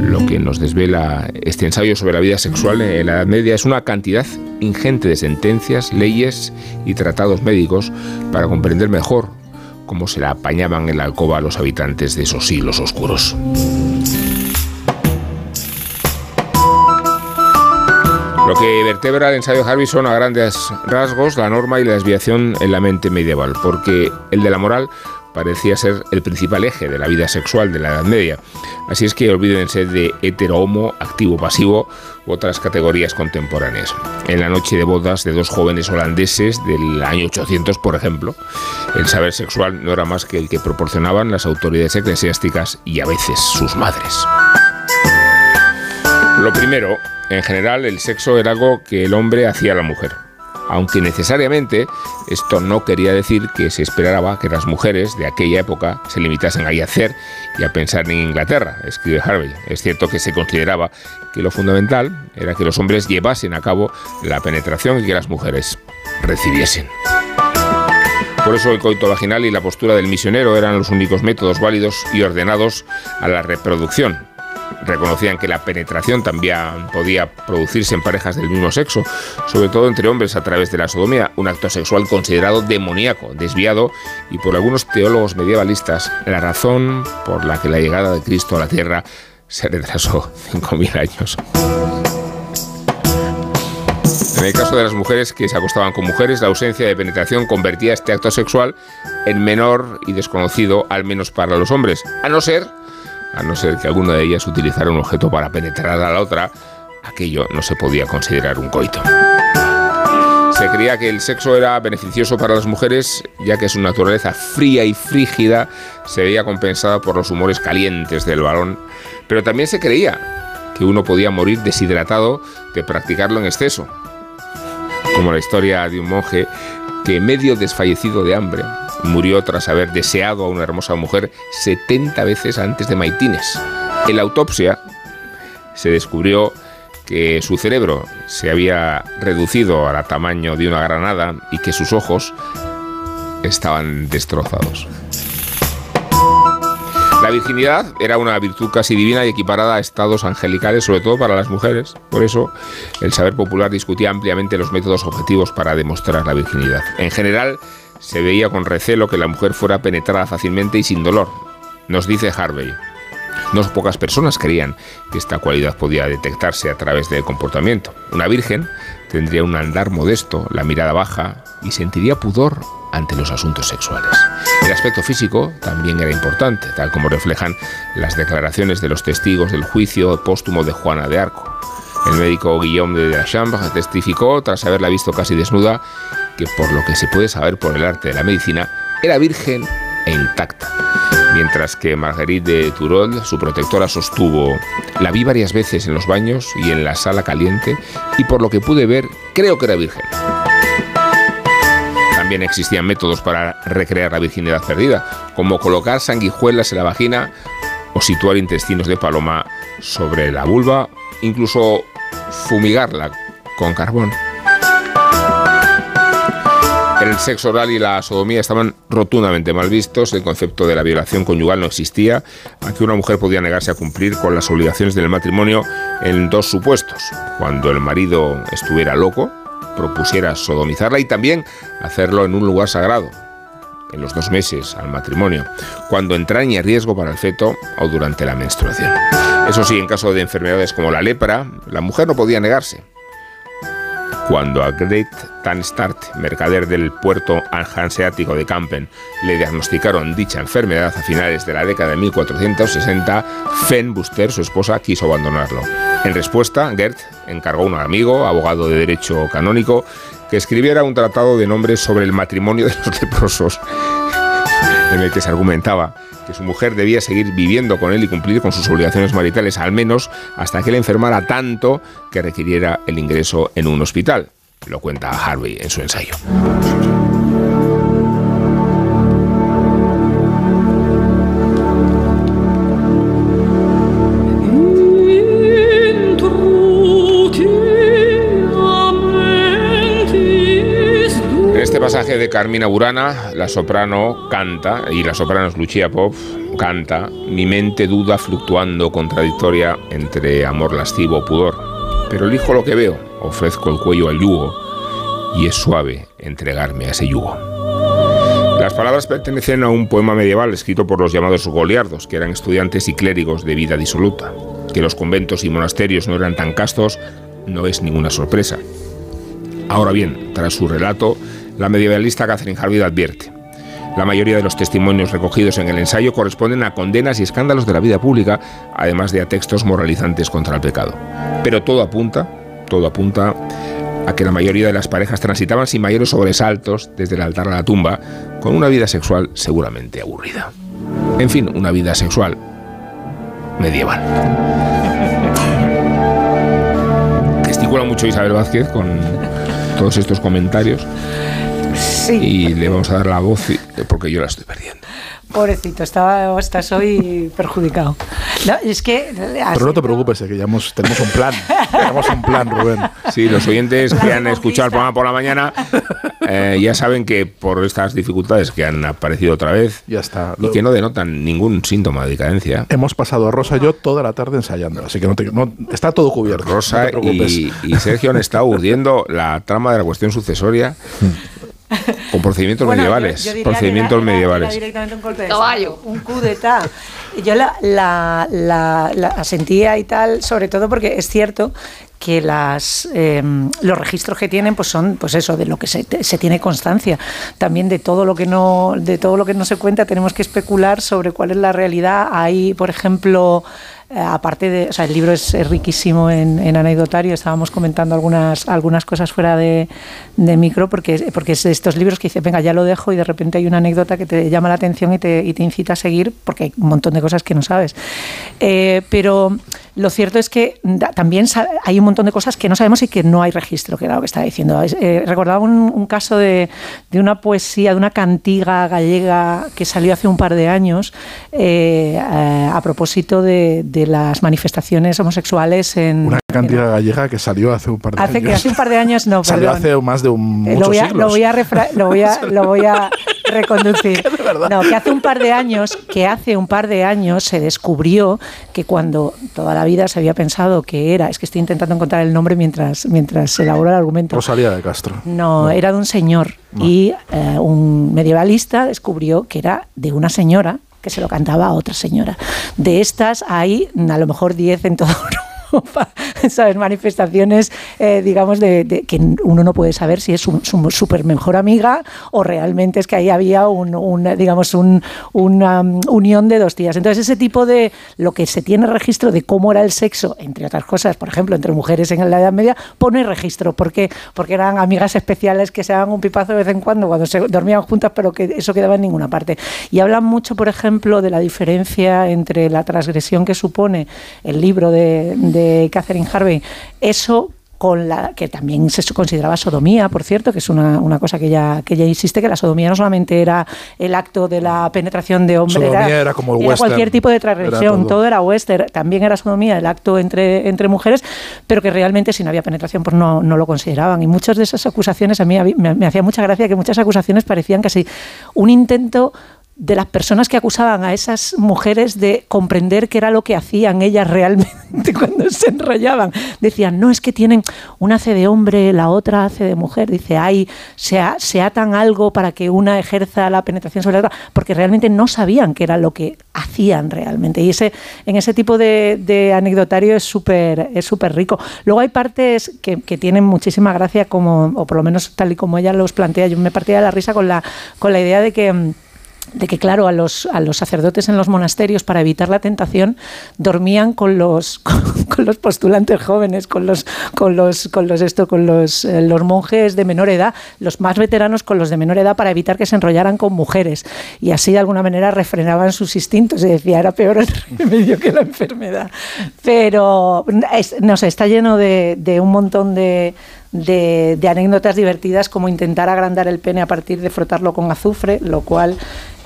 Lo que nos desvela este ensayo sobre la vida sexual en la Edad Media es una cantidad ingente de sentencias, leyes y tratados médicos para comprender mejor cómo se la apañaban en la alcoba los habitantes de esos siglos oscuros. Lo que vertebra el ensayo Harvey son a grandes rasgos la norma y la desviación en la mente medieval, porque el de la moral parecía ser el principal eje de la vida sexual de la Edad Media. Así es que olvídense de hetero-homo, activo-pasivo u otras categorías contemporáneas. En la noche de bodas de dos jóvenes holandeses del año 800, por ejemplo, el saber sexual no era más que el que proporcionaban las autoridades eclesiásticas y a veces sus madres. Lo primero, en general, el sexo era algo que el hombre hacía a la mujer. Aunque necesariamente esto no quería decir que se esperaba que las mujeres de aquella época se limitasen a hacer y a pensar en Inglaterra, escribe Harvey. Es cierto que se consideraba que lo fundamental era que los hombres llevasen a cabo la penetración y que las mujeres recibiesen. Por eso el coito vaginal y la postura del misionero eran los únicos métodos válidos y ordenados a la reproducción, reconocían que la penetración también podía producirse en parejas del mismo sexo, sobre todo entre hombres a través de la sodomía, un acto sexual considerado demoníaco, desviado y por algunos teólogos medievalistas la razón por la que la llegada de Cristo a la tierra se retrasó 5.000 años. En el caso de las mujeres que se acostaban con mujeres, la ausencia de penetración convertía este acto sexual en menor y desconocido, al menos para los hombres, a no ser a no ser que alguna de ellas utilizara un objeto para penetrar a la otra, aquello no se podía considerar un coito. Se creía que el sexo era beneficioso para las mujeres, ya que su naturaleza fría y frígida se veía compensada por los humores calientes del varón, pero también se creía que uno podía morir deshidratado de practicarlo en exceso. como la historia de un monje que medio desfallecido de hambre murió tras haber deseado a una hermosa mujer 70 veces antes de Maitines. En la autopsia se descubrió que su cerebro se había reducido al tamaño de una granada y que sus ojos estaban destrozados. La virginidad era una virtud casi divina y equiparada a estados angelicales, sobre todo para las mujeres. Por eso, el saber popular discutía ampliamente los métodos objetivos para demostrar la virginidad. En general, se veía con recelo que la mujer fuera penetrada fácilmente y sin dolor. Nos dice Harvey. No pocas personas creían que esta cualidad podía detectarse a través del comportamiento. Una virgen tendría un andar modesto, la mirada baja y sentiría pudor ante los asuntos sexuales. El aspecto físico también era importante, tal como reflejan las declaraciones de los testigos del juicio póstumo de Juana de Arco. El médico Guillaume de la Chambre testificó, tras haberla visto casi desnuda, que por lo que se puede saber por el arte de la medicina, era virgen e intacta. Mientras que Marguerite de Turol, su protectora, sostuvo, la vi varias veces en los baños y en la sala caliente y por lo que pude ver, creo que era virgen. También existían métodos para recrear la virginidad perdida, como colocar sanguijuelas en la vagina o situar intestinos de paloma sobre la vulva, incluso fumigarla con carbón. El sexo oral y la sodomía estaban rotundamente mal vistos, el concepto de la violación conyugal no existía, aquí una mujer podía negarse a cumplir con las obligaciones del matrimonio en dos supuestos, cuando el marido estuviera loco, propusiera sodomizarla y también hacerlo en un lugar sagrado, en los dos meses al matrimonio, cuando entraña riesgo para el feto o durante la menstruación. Eso sí, en caso de enfermedades como la lepra, la mujer no podía negarse. Cuando a Great Tanstart, mercader del puerto hanseático de Kampen, le diagnosticaron dicha enfermedad a finales de la década de 1460, Fen Buster, su esposa, quiso abandonarlo. En respuesta, Gert encargó a un amigo, abogado de derecho canónico, que escribiera un tratado de nombres sobre el matrimonio de los leprosos, en el que se argumentaba que su mujer debía seguir viviendo con él y cumplir con sus obligaciones maritales, al menos hasta que él enfermara tanto que requiriera el ingreso en un hospital. Lo cuenta Harvey en su ensayo. Carmina Burana, la soprano canta, y la soprano es Lucia Pop, canta, mi mente duda fluctuando contradictoria entre amor lascivo o pudor. Pero elijo lo que veo, ofrezco el cuello al yugo, y es suave entregarme a ese yugo. Las palabras pertenecen a un poema medieval escrito por los llamados goliardos, que eran estudiantes y clérigos de vida disoluta. Que los conventos y monasterios no eran tan castos no es ninguna sorpresa. Ahora bien, tras su relato, la medievalista Catherine Harvey advierte. La mayoría de los testimonios recogidos en el ensayo corresponden a condenas y escándalos de la vida pública, además de a textos moralizantes contra el pecado. Pero todo apunta, todo apunta a que la mayoría de las parejas transitaban sin mayores sobresaltos desde el altar a la tumba, con una vida sexual seguramente aburrida. En fin, una vida sexual medieval. Gesticula mucho Isabel Vázquez con todos estos comentarios. Y le vamos a dar la voz y- porque yo la estoy perdiendo. Pobrecito, estaba, estás hoy perjudicado. No, es que... Pero no te preocupes, eh, que ya hemos, tenemos un plan. tenemos un plan, Rubén. Sí, los oyentes que han escuchado el programa por la mañana eh, ya saben que por estas dificultades que han aparecido otra vez Ya está. y que no denotan ningún síntoma de decadencia. Hemos pasado a Rosa y yo toda la tarde ensayando, así que no te- no- está todo cubierto. Rosa no te preocupes. y, y Sergio han estado urdiendo la trama de la cuestión sucesoria con procedimientos Bueno, medievales. yo procedimientos era- era- medievales. era directamente un golpe de Caballo. un coup d'etat. Yo la, la, la- la sentía y tal, sobre todo porque es cierto que las eh, los registros que tienen pues son pues eso de lo que se, se tiene constancia también de todo lo que no de todo lo que no se cuenta tenemos que especular sobre cuál es la realidad hay por ejemplo aparte de, o sea, el libro es, es riquísimo en, en anecdotario, estábamos comentando algunas, algunas cosas fuera de, de micro, porque, porque es de estos libros que dices, venga, ya lo dejo y de repente hay una anécdota que te llama la atención y te, y te incita a seguir, porque hay un montón de cosas que no sabes. Eh, pero lo cierto es que da- también hay un montón de cosas que no sabemos y que no hay registro, que era lo que estaba diciendo. Eh, recordaba un, un caso de, de una poesía, de una cantiga gallega que salió hace un par de años eh, eh, a propósito de, de las manifestaciones homosexuales en... Cantidad gallega que salió hace un par de Hace años. que hace un par de años, no, Salió perdón. hace más de un, Eh, muchos lo voy a, siglos. lo voy a, lo voy a, lo voy a reconducir. No, que hace un par de años, que hace un par de años se descubrió que cuando toda la vida se había pensado que era, es que estoy intentando encontrar el nombre mientras, mientras se elabora el argumento. Rosalía de Castro. No, era de un señor y eh, un medievalista descubrió que era de una señora que se lo cantaba a otra señora. De estas hay a lo mejor 10 en toda Europa. Manifestaciones, eh, digamos, de, que uno no puede saber si es su, su mejor amiga o realmente es que ahí había un, digamos, un- una um, unión de dos tías. Entonces, ese tipo de lo que se tiene registro de cómo era el sexo, entre otras cosas, por ejemplo, entre mujeres en la Edad Media, pone registro. ¿Por? Porque eran amigas especiales que se daban un pipazo de vez en cuando cuando se dormían juntas, pero que eso quedaba en ninguna parte. Y hablan mucho, por ejemplo, de la diferencia entre la transgresión que supone el libro de Catherine Harvey, eso con la que también se consideraba sodomía, por cierto, que es una, una cosa que ella, que ella insiste, que la sodomía no solamente era el acto de la penetración de hombre, Sodomía era como el western. cualquier tipo de Era transgresión, todo. todo. era western, también era sodomía, el acto entre, entre mujeres, pero que realmente si no había penetración pues no, no lo consideraban. Y muchas de esas acusaciones, a mí a mí me, me hacía mucha gracia que muchas acusaciones parecían casi un intento de las personas que acusaban a esas mujeres de comprender qué era lo que hacían ellas realmente cuando se enrollaban. Decían, no, es que tienen, una hace de hombre, la otra hace de mujer. Dice, ay, se, se atan algo para que una ejerza la penetración sobre la otra, porque realmente no sabían qué era lo que hacían realmente. Y ese, en ese tipo de, de anecdotario es súper es súper rico. Luego hay partes que, que tienen muchísima gracia, como, o por lo menos tal y como ella los plantea. Yo me partía de la risa con la, con la idea de que... de que claro a los, a los sacerdotes en los monasterios para evitar la tentación dormían con los con, los postulantes jóvenes con los con los con los esto con los, eh, los monjes de menor edad los más veteranos con los de menor edad para evitar que se enrollaran con mujeres. Y así de alguna manera refrenaban sus instintos. Y decía era peor el remedio que la enfermedad pero no sé está lleno de un montón de de, anécdotas divertidas como intentar agrandar el pene a partir de frotarlo con azufre, lo cual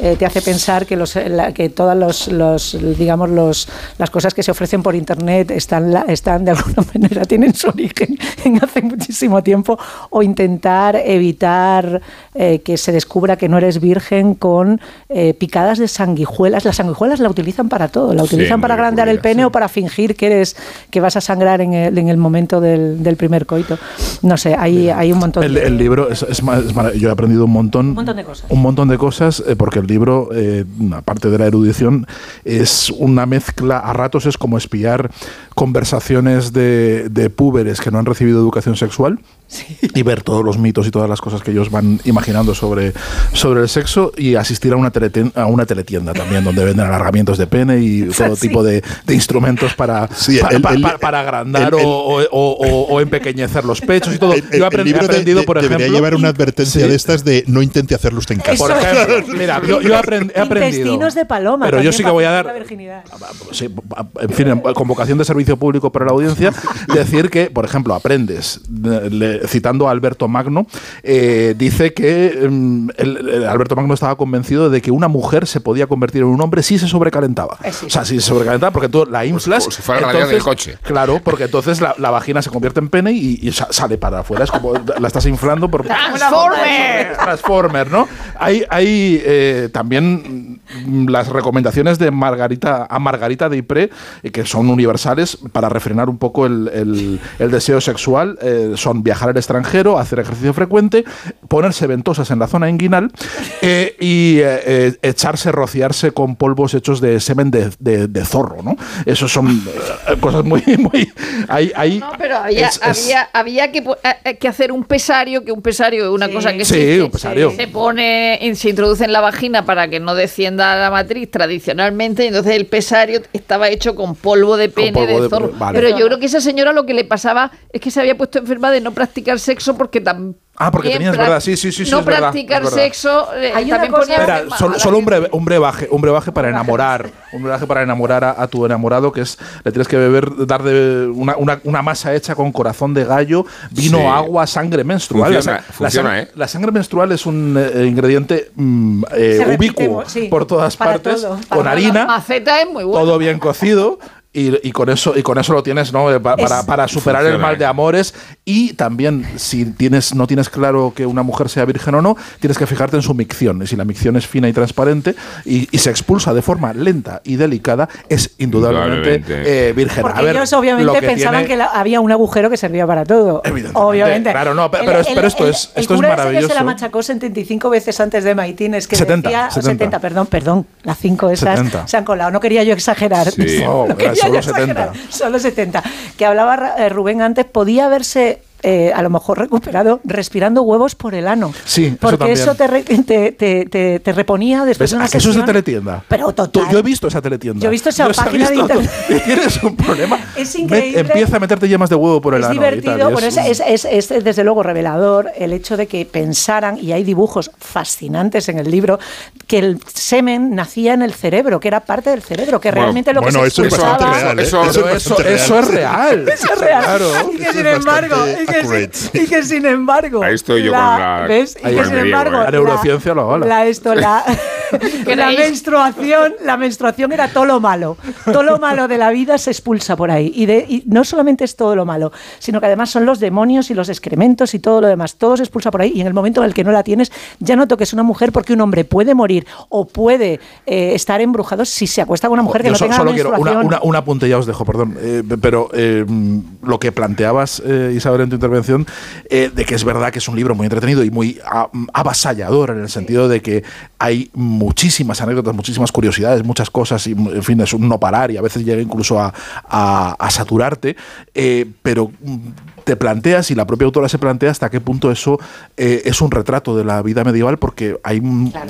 eh, te hace pensar que, los, la- que todas los, los, digamos los, las cosas que se ofrecen por internet están, la- están de alguna manera tienen su origen en hace muchísimo tiempo o intentar evitar eh, que se descubra que no eres virgen con eh, picadas de sanguijuelas. Las sanguijuelas la utilizan para todo, la Sí, utilizan para muy agrandar el pene o para fingir que eres que vas a sangrar en el, en el momento del, del primer coito. No sé, hay, hay un montón El, de... el libro es, es es yo he aprendido un montón, Un montón de cosas. un montón de cosas, eh, porque el libro, eh, aparte de la erudición, es una mezcla, a ratos es como espiar conversaciones de, de púberes que no han recibido educación sexual y ver todos los mitos y todas las cosas que ellos van imaginando sobre, sobre el sexo y asistir a una, teleten- a una teletienda también, donde venden alargamientos de pene y todo Sí. tipo de, de instrumentos para, Sí, pa- el- pa- el- pa- para agrandar el- el- o, o- o- o empequeñecer los pechos y todo. Yo he el aprend- he libro de- aprendido, de- por ejemplo. debería llevar una advertencia de estas de no intente hacerlo usted en casa. Por ejemplo, mira, yo, yo he, aprend- he aprendido. Intestinos de paloma. Pero yo sí que voy a dar- la virginidad. Sí, en fin, convocación de servicio público para la audiencia, decir que, por ejemplo, aprendes, le- citando a Alberto Magno, eh, dice que mm, el- el Alberto Magno estaba convencido de que una mujer se podía convertir en un hombre si se sobrecalentaba. O sea, si se sobrecalentaba, porque tú la inflas. como si fuera la radial del coche. Claro, porque entonces la, la vagina se convierte en pene y, y sa- sale para afuera. Es como la estás inflando por. ¡Transformer! Transformer, ¿no? Hay, hay eh, también mm, las recomendaciones de Margarita a Margarita de Ypres, eh, que son universales para refrenar un poco el, el- el deseo sexual. eh, son viajar al extranjero, hacer ejercicio frecuente, ponerse ventosas en la zona inguinal eh, y echarse, rociarse con polvos hechos de semen de, de- de zorro, ¿no? Esos son cosas muy... muy hay, hay- No, pero había, es- es- había, había que, hacer un pesario, que un pesario es una cosa que Sí, un pesario. Se pone, se introduce en la vagina para que no descienda la matriz tradicionalmente, y entonces el pesario estaba hecho con polvo de pene polvo de de- zorro. vale. Pero yo creo que esa señora lo que le pasaba es que se había puesto enferma de no practicar sexo porque tam- Ah, porque tenías, verdad, sí, sí, sí, sí, No es practicar es verdad. sexo, eh, Hay una cosa- Espera, solo, un, breve, un brebaje, un brebaje para enamorar, un brebaje para enamorar a, a tu enamorado, que es, le tienes que beber, dar de una, una- una masa hecha con corazón de gallo, vino, Sí. agua, sangre menstrual. Funciona, la, sang- ¿eh? la sangre menstrual es un eh, ingrediente mm, eh, repite, ubicuo sí, por todas para partes, todo, con harina, La maceta es muy buena. todo bien cocido. Y, y con eso y con eso lo tienes no Eh, para, para superar el mal de amores y también si tienes no tienes claro que una mujer sea virgen o no tienes que fijarte en su micción y si la micción es fina y transparente y, y se expulsa de forma lenta y delicada es indudablemente eh, virgen Porque A ver, ellos lo obviamente que pensaban tiene- que la- había un agujero que servía para todo. Evidentemente. Obviamente. Claro, no, pe- pero es- pero esto es- el esto es cura ese que maravilloso. se la machacó 75 veces antes de Maitines, que 70, decía 70. 70, perdón, perdón, las 5 esas 70. se han colado. No quería yo exagerar. Sí. No, No quería solo yo exagerar. 70. Solo 70. Que hablaba eh, Rubén antes, podía haberse eh, a lo mejor recuperado respirando huevos por el ano. Sí, eso Porque también. eso te, re- te, te, te- reponía después ¿Ves? de una ¿A que eso es de sesión. teletienda? Pero Tú- total. Yo he visto esa teletienda. Yo he visto esa página de visto internet. Tienes un problema. Es Met- increíble. empieza a meterte yemas de huevo por el es ano. y divertido, tal, y bueno, es, es- es- es, desde luego revelador el hecho de que pensaran, y hay dibujos fascinantes en el libro, que el semen nacía en el cerebro, que era parte del cerebro, que Bueno, realmente lo bueno, que se eso real, ¿eh? eso- Eso Pero es eso, bastante eso es real. Eso es real. Claro. Y que Eso sin es embargo, bastante y que, sin- y que sin embargo. Ahí estoy yo con la- ¿ves? Y que con sin embargo. ¿eh? La neurociencia lo. La, esto, la, la menstruación, la menstruación era todo lo malo. Todo lo malo de la vida se expulsa por ahí. Y, de, y no solamente es todo lo malo, sino que además son los demonios y los excrementos y todo lo demás. Todo se expulsa por ahí. Y en el momento en el que no la tienes, ya no toques una mujer porque un hombre puede morir o puede eh, estar embrujado si se acuesta con una mujer que Yo no so- tenga solo quiero una, menstruación. una, un apunte, ya os dejo, perdón. Eh, pero eh, lo que planteabas, eh, Isabel, en tu intervención, eh, de que es verdad que es un libro muy entretenido y muy avasallador en el sentido de que hay muchísimas anécdotas, muchísimas curiosidades, muchas cosas, y en fin, es un no parar y a veces llega incluso a, a- a saturarte, eh, pero mm, te planteas, y la propia autora se plantea hasta qué punto eso eh, es un retrato de la vida medieval, porque hay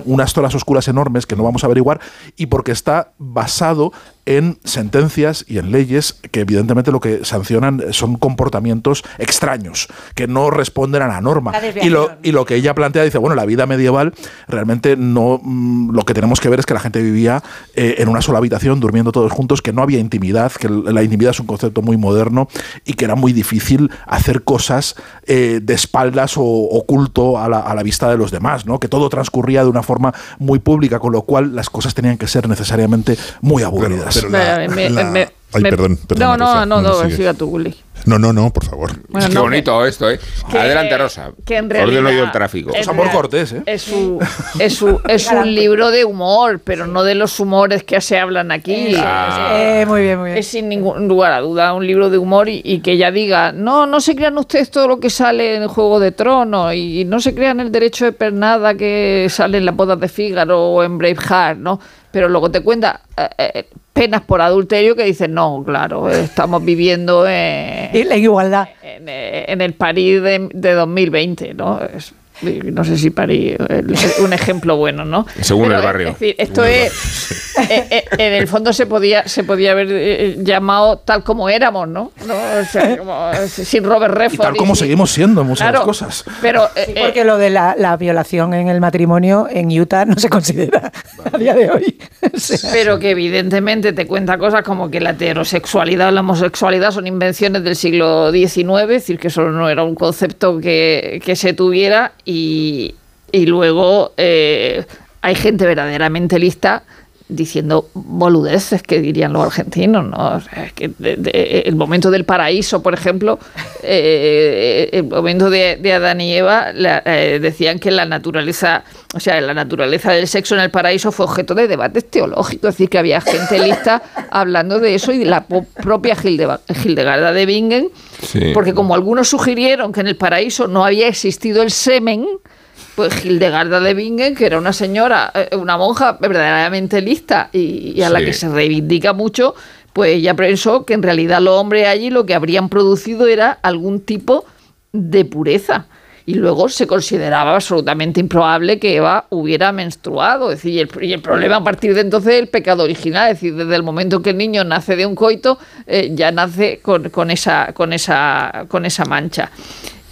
unas zonas oscuras enormes que no vamos a averiguar y porque está basado en sentencias y en leyes que evidentemente lo que sancionan son comportamientos extraños, que no responden a la norma. La Y lo, y lo que ella plantea dice, bueno, la vida medieval realmente no, mm, lo que tenemos que ver es que la gente vivía eh, en una sola habitación, durmiendo todos juntos, que no había intimidad, que la intimidad es un concepto muy moderno y que era muy difícil hacer cosas eh, de espaldas o oculto a la, a la vista de los demás, ¿no? que todo transcurría de una forma muy pública, con lo cual las cosas tenían que ser necesariamente muy aburridas. pero la- Me- me- la- me- Ay, me- perdón, perdón, No, no, no, no, no, sigue. siga tú, Guli. No, no, no, por favor. Bueno, Qué no, bonito esto, ¿eh? que- Adelante, Rosa. que en Ordeno realidad- yo el tráfico. Es amor cortés, ¿eh? Es, un- es, un- es un libro de humor, pero no de los humores que se hablan aquí. Ah. Eh, muy bien, muy bien. Es sin ningún lugar a duda un libro de humor y, y que ella diga, no, no se crean ustedes todo lo que sale en Juego de Tronos y no se crean el derecho de pernada que sale en las bodas de Fígaro o en Braveheart, ¿no? Pero luego te cuenta eh, eh, penas por adulterio que dicen, no, claro, eh, estamos viviendo en, Y la igualdad. en, eh, en el París de, de 2020, ¿no? Es- no sé si París es un ejemplo bueno, ¿no? Según el es barrio. decir, esto es, eh, eh, en el fondo se podía se podía haber eh, llamado tal como éramos, ¿no? ¿No? O sea, como, sin Robert Y Redford. tal como sin- seguimos siendo en muchas Claro, cosas. Pero Sí, eh, porque lo de la, la violación en el matrimonio en Utah no se considera a día de hoy. O sea, pero que evidentemente te cuenta cosas como que la heterosexualidad o la homosexualidad son invenciones del siglo XIX, es decir, que eso no era un concepto que, que se tuviera y, y luego eh, hay gente verdaderamente lista diciendo boludeces que dirían los argentinos, ¿no? O sea, es que de- de- el momento del paraíso, por ejemplo, eh, el momento de, de Adán y Eva la- eh, decían que la naturaleza, o sea, la naturaleza del sexo en el paraíso fue objeto de debates teológicos, es decir, que había gente lista hablando de eso y la po- propia Hilde- Hildegarda de Bingen, Sí. porque como algunos sugirieron que en el paraíso no había existido el semen, pues Hildegarda de Bingen, que era una señora, eh, una monja verdaderamente lista y, y a la que se reivindica mucho, pues ella pensó que en realidad los hombres allí lo que habrían producido era algún tipo de pureza. Y luego se consideraba absolutamente improbable que Eva hubiera menstruado. Es decir, y el, y el problema a partir de entonces es el pecado original. Es decir, desde el momento que el niño nace de un coito, eh, ya nace con, con esa, con, esa, con esa mancha.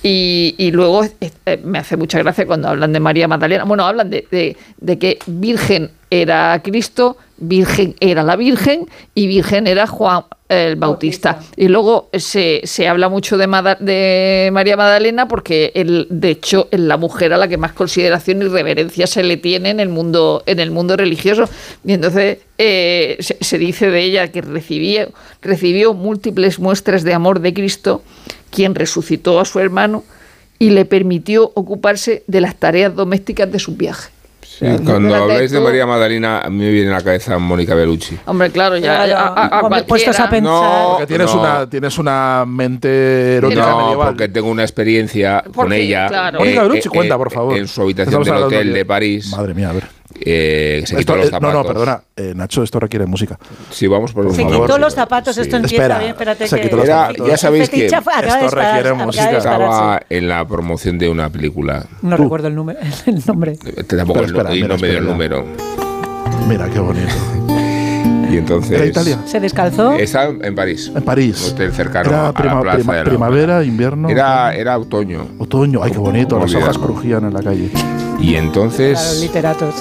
Y, y luego eh, me hace mucha gracia cuando hablan de María Magdalena. Bueno, hablan de, de- de que Virgen era Cristo, Virgen era la Virgen y Virgen era Juan el Bautista. Y luego se, se habla mucho de, Mada- de María Magdalena porque el, de hecho es la mujer a la que más consideración y reverencia se le tiene en el mundo, en el mundo religioso. Y entonces eh, se, se dice de ella que recibió, recibió múltiples muestras de amor de Cristo, quien resucitó a su hermano y le permitió ocuparse de las tareas domésticas de sus viajes. Sí, cuando habláis de. María Magdalena, a mí me viene a la cabeza Mónica Bellucci. Hombre, claro, ya, Claro, a- a- a puestos pensar. No, Porque tienes, no. una, tienes una mente erótica No, medieval. porque tengo una experiencia con ella. claro. Mónica Bellucci, cuenta, por favor. En su habitación Estamos del hotel de- París. Madre mía, a ver. eh, se Esto- quitó los eh, no, zapatos. no, perdona. Eh, Nacho, esto requiere música. Sí, vamos por Se favor. quitó los zapatos, esto empieza Espera, bien, espérate se que... los Era- zapatos. ya sabéis que esto requiere música. Estaba en la promoción de una película. No recuerdo el, número, el nombre. Eh, Tampoco Pero el- espera, y mira, no me dio el número. Mira, qué bonito. Y entonces. ¿Era Italia? ¿Se descalzó? Está en París. En París. Hotel cercano Era a prima- la plaza prima- de la primavera, invierno. Era, era otoño. Otoño. Ay, qué bonito. Las hojas crujían en la calle. Y Para los entonces. literatos.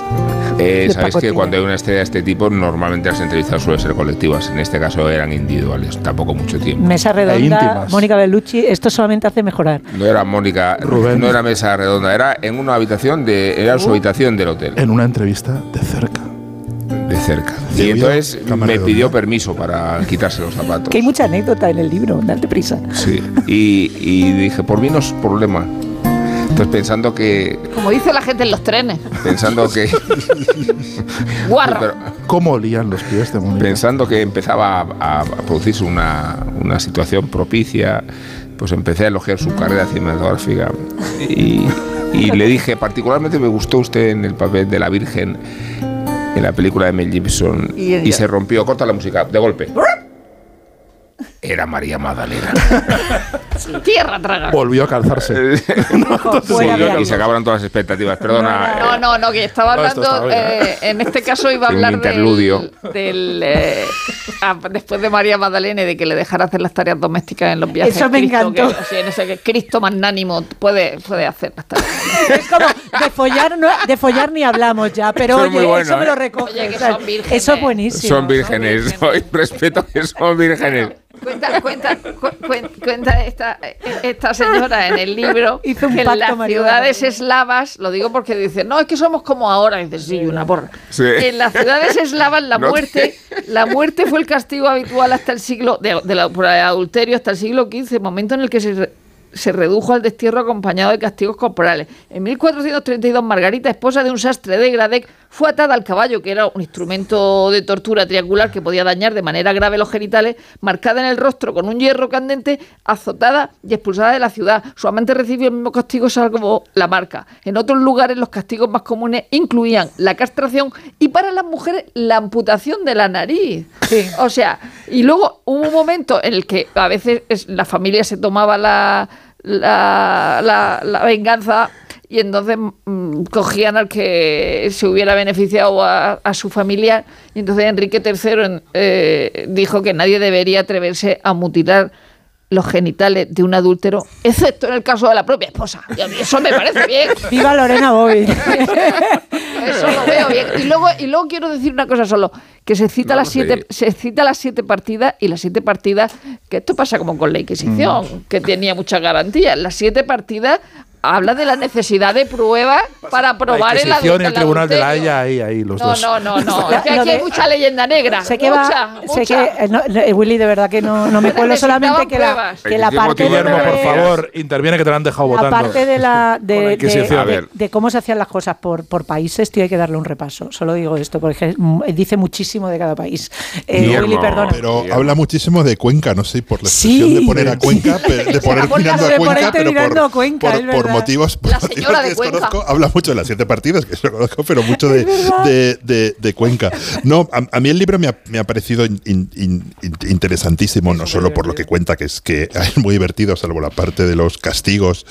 Eh, Sabéis que cuando hay una estrella de este tipo, normalmente las entrevistas suelen ser colectivas. En este caso eran individuales, tampoco mucho tiempo. Mesa E redonda. Mónica Bellucci, esto solamente hace mejorar. No era Mónica, Rubén. no era mesa redonda, era en una habitación de, era Uh. su habitación del hotel, En una entrevista de cerca. de cerca. Y entonces me pidió permiso para quitarse los zapatos. Que hay mucha anécdota en el libro, date prisa. Sí. Y, y dije, por mí no es problema. Entonces pensando que, Como dice la gente en los trenes. pensando que, Guarra. pero- ¿Cómo olían los pies de Mónica? pensando que empezaba a, a producirse una, una situación propicia, pues empecé a elogiar su carrera cinematográfica y, y le dije, particularmente me gustó usted en el papel de la Virgen en la película de Mel Gibson Y y, se rompió, corta la música, de golpe. Era María Magdalena. Tierra traga. Volvió a calzarse. Fuera de y se acabaron todas las expectativas. Perdona. No, no, no, que estaba hablando, eh, en este caso iba a Un hablar interludio. del, del, eh, ah, después de María Magdalena y de que le dejara hacer las tareas domésticas en los viajes. Eso me Cristo, encantó. que- en ese que Cristo magnánimo puede, puede hacer las tareas. Es como, de follar, no, de follar ni hablamos ya, pero Eso es oye, bueno, eso me lo ¿eh? recoge. Oye, que o sea, son vírgenes. Eso es buenísimo. Son vírgenes. Hoy respeto que son vírgenes. Cuenta, cuenta, cu- cuen- cuenta esta, esta señora en el libro Hizo un que en las ciudades eslavas, lo digo porque dice, no, es que somos como ahora, y dice, sí, una porra. Sí. En las ciudades eslavas la No te- muerte, la muerte fue el castigo habitual hasta el siglo, de, de la- por el adulterio hasta el siglo XV, momento en el que se, se redujo al destierro acompañado de castigos corporales. En 1432, Margarita, esposa de un sastre de Gradec, fue atada al caballo, que era un instrumento de tortura triangular que podía dañar de manera grave los genitales, marcada en el rostro con un hierro candente, azotada y expulsada de la ciudad. Su amante recibió el mismo castigo, salvo la marca. En otros lugares, los castigos más comunes incluían la castración y para las mujeres la amputación de la nariz. Sí. O sea, y luego hubo un momento en el que a veces es- la familia se tomaba la, la, la- venganza y entonces mm, cogían al que se hubiera beneficiado a, su familia. Y entonces Enrique III eh, dijo que nadie debería atreverse a mutilar los genitales de un adúltero, excepto en el caso de la propia esposa. Y a mí eso me parece bien. Viva Lorena Bobby. Eso lo veo bien. Y luego, y luego quiero decir una cosa solo, que se cita las Vamos siete, se cita las siete partidas y las siete partidas, que esto pasa como con la Inquisición, Mm. que tenía muchas garantías. Las siete partidas habla de la necesidad de pruebas para probar la el, el el Tribunal de la. Haya, ahí, ahí, los No, dos. no, no, no. La- Es que aquí hay mucha leyenda negra. Sé que mucha, va, sé que eh, no, eh, Willy de verdad que no, no me cuelo solamente que la, que la parte de, Guillermo, por eh, favor, interviene que te lo han dejado la votando. parte de la de, la cómo se hacían las cosas por, por países, tío, hay que darle un repaso. Solo digo esto porque mm, dice muchísimo de cada país. Eh, Guillermo. Willy, perdona. Pero Guillermo. habla muchísimo de Cuenca, no sé, por la Sí. expresión de poner a Cuenca, de poner mirando a Cuenca, pero por, motivos, por La motivos señora que de Cuenca. desconozco, habla mucho de las siete partidas, que lo conozco, pero mucho de, de, de- de Cuenca. No, a, a mí el libro me ha, me ha parecido in- in- in- in- interesantísimo, no solo por lo que cuenta, que es que es muy divertido, salvo la parte de los castigos,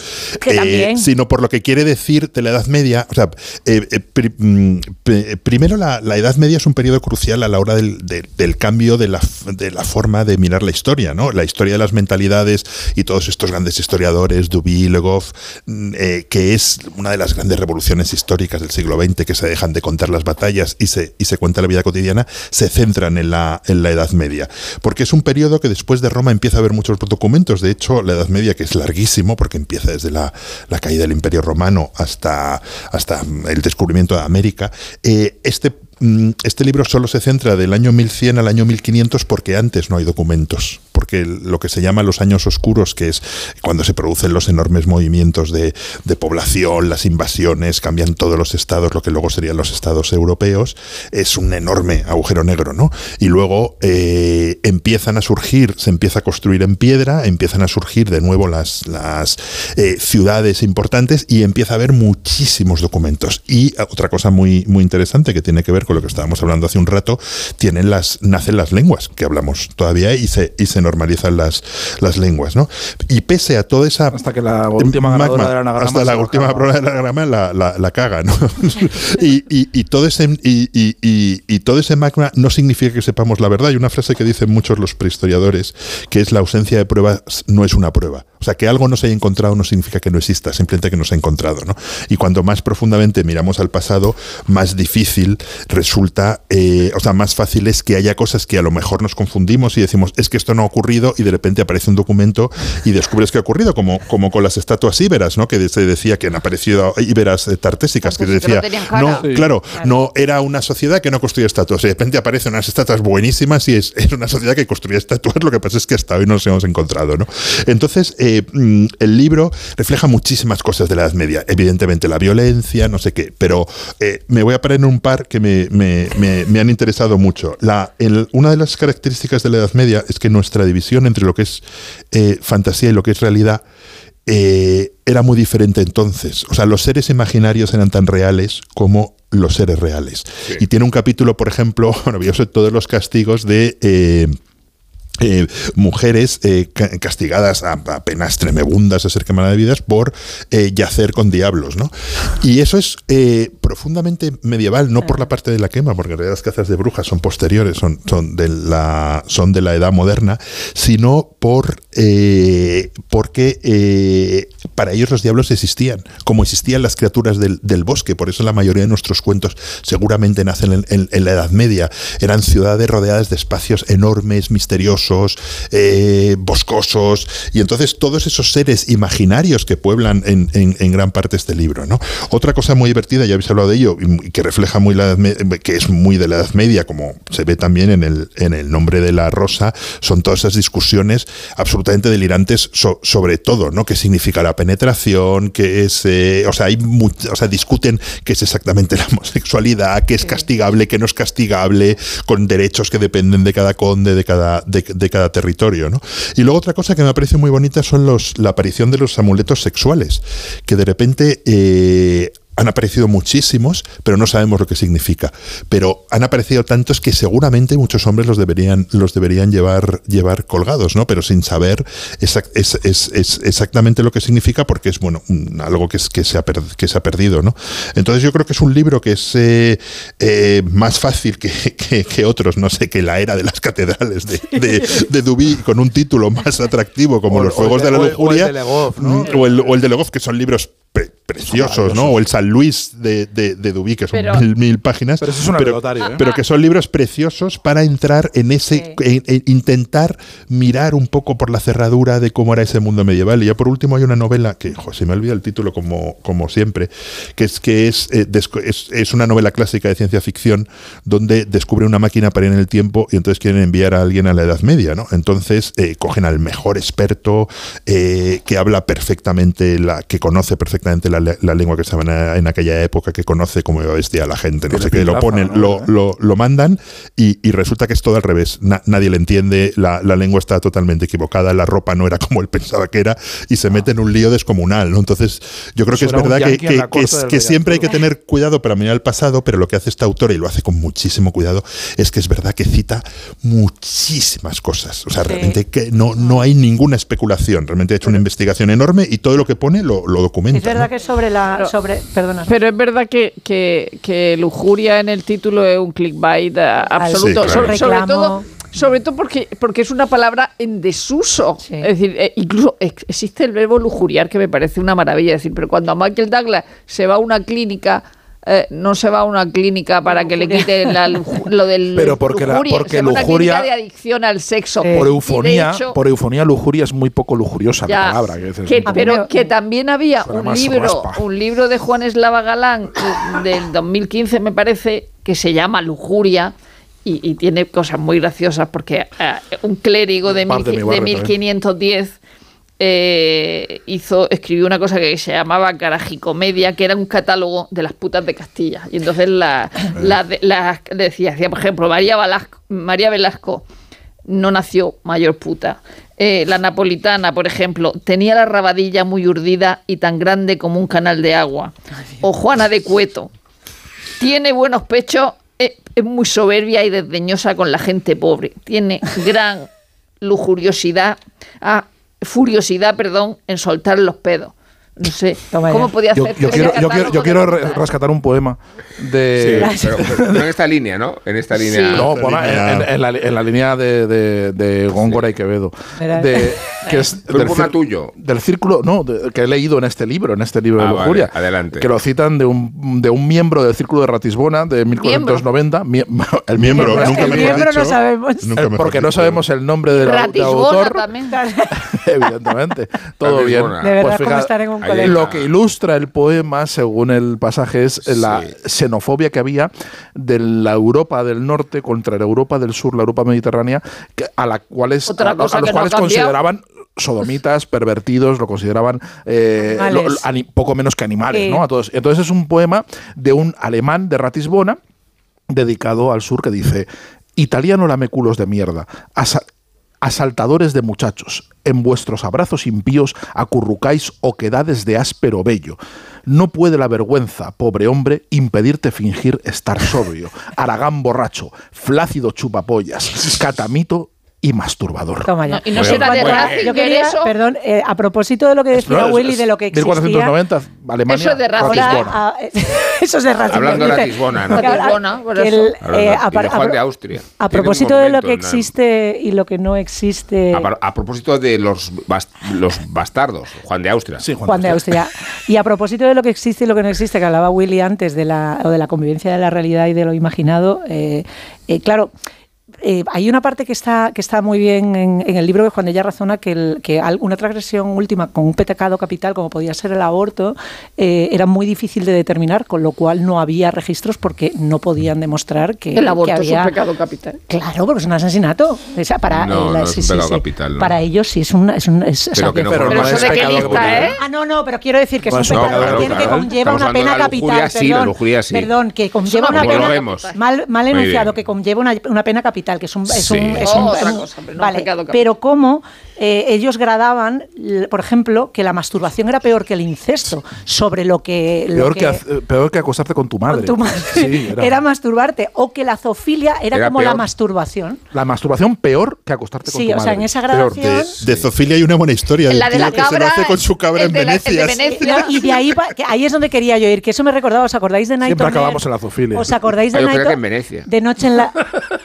eh, sino por lo que quiere decir de la Edad Media. O sea, eh, eh, pri- mm, primero la, la Edad Media es un periodo crucial a la hora del, de- del cambio de la, de la forma de mirar la historia, ¿no? La historia de las mentalidades y todos estos grandes historiadores, Duby, Le Goff, mm, eh, que es una de las grandes revoluciones históricas del siglo XX, que se dejan de contar las batallas y se, y se cuenta la vida cotidiana, se centran en la, en la Edad Media. Porque es un periodo que después de Roma empieza a haber muchos documentos. De hecho, la Edad Media, que es larguísimo, porque empieza desde la, la caída del Imperio Romano hasta, hasta el descubrimiento de América, eh, este mm, este libro solo se centra del año 1100 al año 1500 porque antes no hay documentos, porque lo que se llama los años oscuros, que es cuando se producen los enormes movimientos de, población, las invasiones, cambian todos los estados, lo que luego serían los estados europeos, es un enorme agujero negro, ¿no? Y luego eh, empiezan a surgir, se empieza a construir en piedra, empiezan a surgir de nuevo las, las eh, ciudades importantes y empieza a haber muchísimos documentos. Y eh, otra cosa muy, muy interesante que tiene que ver con lo que estábamos hablando hace un rato, tienen las, nacen las lenguas, que hablamos todavía, y se, y se normalizan las, las lenguas, ¿no? Y pese a toda esa... Hasta que la última ganadora del anagrama Hasta la última prueba del anagrama la, la, la caga, ¿no? y, y- y todo ese, y, y- todo ese magma no significa que sepamos la verdad. Hay una frase que dicen muchos los prehistoriadores, que es la ausencia de pruebas no es una prueba. O sea, que algo no se haya encontrado no significa que no exista, simplemente que no se ha encontrado, ¿no? Y cuanto más profundamente miramos al pasado, más difícil resulta, eh, o sea, más fácil es que haya cosas que a lo mejor nos confundimos y decimos, es que esto no ha ocurrido, y de repente aparece un documento y descubres que ha ocurrido, como, como con las estatuas íberas, ¿no? Que se decía que han aparecido íberas eh, tartésicas, que se decía, no Sí. claro, no era una sociedad que no construía estatuas, y de repente aparecen unas estatuas buenísimas y es, es una sociedad que construía estatuas, lo que pasa es que hasta hoy no nos hemos encontrado, ¿no? Entonces, eh, mm, el libro refleja muchísimas cosas de la Edad Media, evidentemente la violencia, no sé qué, pero eh, me voy a parar en un par que me, me- me- me han interesado mucho. La, el- una de las características de la Edad Media es que nuestra división entre lo que es eh, fantasía y lo que es realidad eh, era muy diferente entonces. O sea, los seres imaginarios eran tan reales como los seres reales. Y tiene un capítulo, por ejemplo, maravilloso, de todos los castigos de... eh, eh, mujeres eh, ca- castigadas a, a penas tremebundas a ser quemadas de vidas por eh, yacer con diablos, ¿no? Y eso es profundamente medieval, no por la parte de la quema, porque en realidad las cazas de brujas son posteriores, son, son, de, la, son de la edad moderna, sino por porque para ellos los diablos existían, como existían las criaturas del, del bosque, por eso la mayoría de nuestros cuentos seguramente nacen en, en- en la Edad Media, eran ciudades rodeadas de espacios enormes, misteriosos, eh, boscosos, y entonces todos esos seres imaginarios que pueblan en, en- en gran parte este libro. ¿no? Otra cosa muy divertida, ya habéis hablado de ello, y que refleja muy la Edad Me- que es muy de la Edad Media, como se ve también en el, en el nombre de la rosa, son todas esas discusiones absolutamente delirantes so- sobre todo, ¿no? ¿Qué significa la penetración? ¿Qué es, eh, o sea, hay o sea, discuten qué es exactamente la homosexualidad, qué es castigable, qué no es castigable, con derechos que dependen de cada conde, de cada, de, de cada territorio, ¿no? Y luego otra cosa que me parece muy bonita son los, la aparición de los amuletos sexuales, que de repente eh, han aparecido muchísimos, pero no sabemos lo que significa. Pero han aparecido tantos que seguramente muchos hombres los deberían, los deberían llevar, llevar colgados, ¿no? Pero sin saber exact- es, es- es exactamente lo que significa, porque es bueno, algo que, es, que, se ha per- que se ha perdido, ¿no? Entonces yo creo que es un libro que es eh, eh, más fácil que, que- que otros, no sé, que la era de las catedrales de, de, de Dubí, con un título más atractivo como O- Los Fuegos de- de la el- o el Lujuria. de Legov, ¿no? o, el, o el de que son libros pre- preciosos, ¿no? O el San Luis de, de, de Dubí, que son Pero- mil, mil páginas. Pero eso es ¿eh? pero que son libros preciosos para entrar en ese, en- en intentar mirar un poco por la cerradura de cómo era ese mundo medieval. Y ya por último hay una novela que, jo, se me olvida el título como, como siempre, que es que es, eh, es, es una novela clásica de ciencia ficción donde descubre una máquina para ir en el tiempo y entonces quieren enviar a alguien a la Edad Media, ¿no? Entonces eh, cogen al mejor experto eh, que habla perfectamente, la, que conoce perfectamente la le- la lengua que estaba en, en aquella época que conoce como bestia a la gente, no sé qué, lo ponen, ¿no? lo, lo, lo mandan y, y resulta que es todo al revés. Na- nadie le entiende, la, la lengua está totalmente equivocada, la ropa no era como él pensaba que era y se mete en un lío descomunal. ¿no? Entonces, yo creo que es verdad que, que- la que es- que siempre hay que tener cuidado para mirar al pasado, pero lo que hace esta autora, y lo hace con muchísimo cuidado, es que es verdad que cita muchísimas cosas. O sea, Sí. realmente que no, no hay ninguna especulación. Realmente ha hecho una investigación enorme y todo lo que pone lo, lo documenta. Es verdad que sobre la. sobre, perdona. Pero es verdad que, que, que lujuria en el título es un clickbait eh, absoluto. Sí, claro. sobre, todo, sobre todo porque, porque es una palabra en desuso. Sí. Es decir, eh, incluso ex- existe el verbo lujuriar que me parece una maravilla. Es decir, pero cuando a Michael Douglas se va a una clínica. Eh, no se va a una clínica para que le quiten la luju- lo del Pero porque la- lujuria, porque se una lujuria- clínica de adicción al sexo. Por Y de eufonía, hecho- por eufonía, lujuria es muy poco lujuriosa ya, la palabra. Que que- pero que también había un más libro, raspa. un libro de Juan Eslava Galán eh, del 2015 me parece que se llama Lujuria y, y tiene cosas muy graciosas porque eh, un clérigo de, de mil- mi de también. 1510 eh, hizo escribió una cosa que se llamaba Caragicomedia, que era un catálogo de las putas de Castilla. Y entonces la, la, de- la- decía, decía, por ejemplo, María, Velasco, María Velasco no nació mayor puta. Eh, la napolitana, por ejemplo, tenía la rabadilla muy urdida y tan grande como un canal de agua. O Juana de Cueto, tiene buenos pechos, eh, es muy soberbia y desdeñosa con la gente pobre. Tiene gran lujuriosidad, ah, furiosidad, perdón, en soltar los pedos. No sé, Toma ya. ¿cómo podía Yo, hacer? yo quiero, yo quiero, yo re- rescatar un poema de. Sí, pero, pero no en esta línea, ¿no? En esta línea. Sí. No, poema línea- en, en la, en la línea de, de, de Góngora y Quevedo. De, que es un poema tuyo. Del círculo, no, de- que he leído en este libro, en este libro Ah, de vale, Lujuria. adelante. Que lo citan de un, de un miembro del círculo de Ratisbona de 1490. Mie- el Miembro, miembro, nunca el miembro no dicho. sabemos. Nunca Eh, mejor porque no sabemos el nombre del, au- del Ratisbona autor. también. Evidentemente. Todo bien. De verdad, Pues como fíjate, estar en un ahí colegio. Lo que ilustra el poema, según el pasaje, es la Sí. xenofobia que había de la Europa del norte contra la Europa del sur, la Europa mediterránea, que- a, la cuales, a, los no cuales consideraban sodomitas, pervertidos, lo consideraban eh, lo- Animales. ani- poco menos que animales, Sí. ¿no? A todos. Entonces es un poema de un alemán de Ratisbona dedicado al sur que dice Italiano lameculos de mierda, asa- asaltadores de muchachos, en vuestros abrazos impíos acurrucáis oquedades de áspero vello. No puede la vergüenza, pobre hombre, impedirte fingir estar sobrio. Aragán borracho, flácido chupapollas, catamito y masturbador. Toma ya. No, y no será de Ratzinger Yo quería, eso. perdón, eh, a propósito de lo que decía No, es- Willy, es de lo que existía. 1490, Alemania. Eso es de. Ahora, Ratisbona. ah, eso es de Ratzinger. Hablando de. Que ahora- Ratisbona, por eso. el, eh, y a, de Juan a- de Austria. A propósito de lo que la- existe y lo que no existe. A, propósito de los, bas- los bastardos, Juan de Austria. Sí, Juan, Juan de Austria. Y a propósito de lo que existe y lo que no existe, que hablaba Willy antes de la, o de la convivencia de la realidad y de lo imaginado, eh, eh, claro. Eh, hay una parte que está, que está muy bien en, en el libro que Juan de ella razona que, el- que una transgresión última con un pecado capital como podía ser el aborto eh, era muy difícil de determinar, con lo cual no había registros porque no podían demostrar que, El aborto que había... es un pecado capital. Claro, porque es un asesinato. O sea, para, No, eh, la- no es sí, un sí, pecado sí. capital, no. Para ellos sí es un... Es un es- o Pero sea, que no Pero forma no eso es de qué pecado lista, capital. ¿eh? Ah, no, no, pero quiero decir que es Pues un no, pecado claro, que conlleva una pena de capital. sí, la perdón, perdón, que conlleva una pena mal, mal enunciado, que conlleva una, una pena capital, que es un, es Sí. un, es Oh, un- otra un- cosa, pero no vale, pecado capital. pero cómo eh, ellos gradaban, por ejemplo, que la masturbación era peor que el incesto, sobre lo que lo Peor que, haz- peor que acostarte con tu madre. con tu madre Sí, era. era. masturbarte, o que la zoofilia era, Era como la masturbación. La masturbación peor que acostarte con Sí, tu o madre. sea, en esa gradación- De, de zoofilia hay una buena historia. La de la que se hace con su cabra en Venecia. Venecia. Y de ahí, va- que ahí es donde quería yo ir, que eso me recordaba, ¿os acordáis de Night Siempre acabamos en la zoofilia. ¿Os acordáis de Ah, Night que en Venecia. De noche en la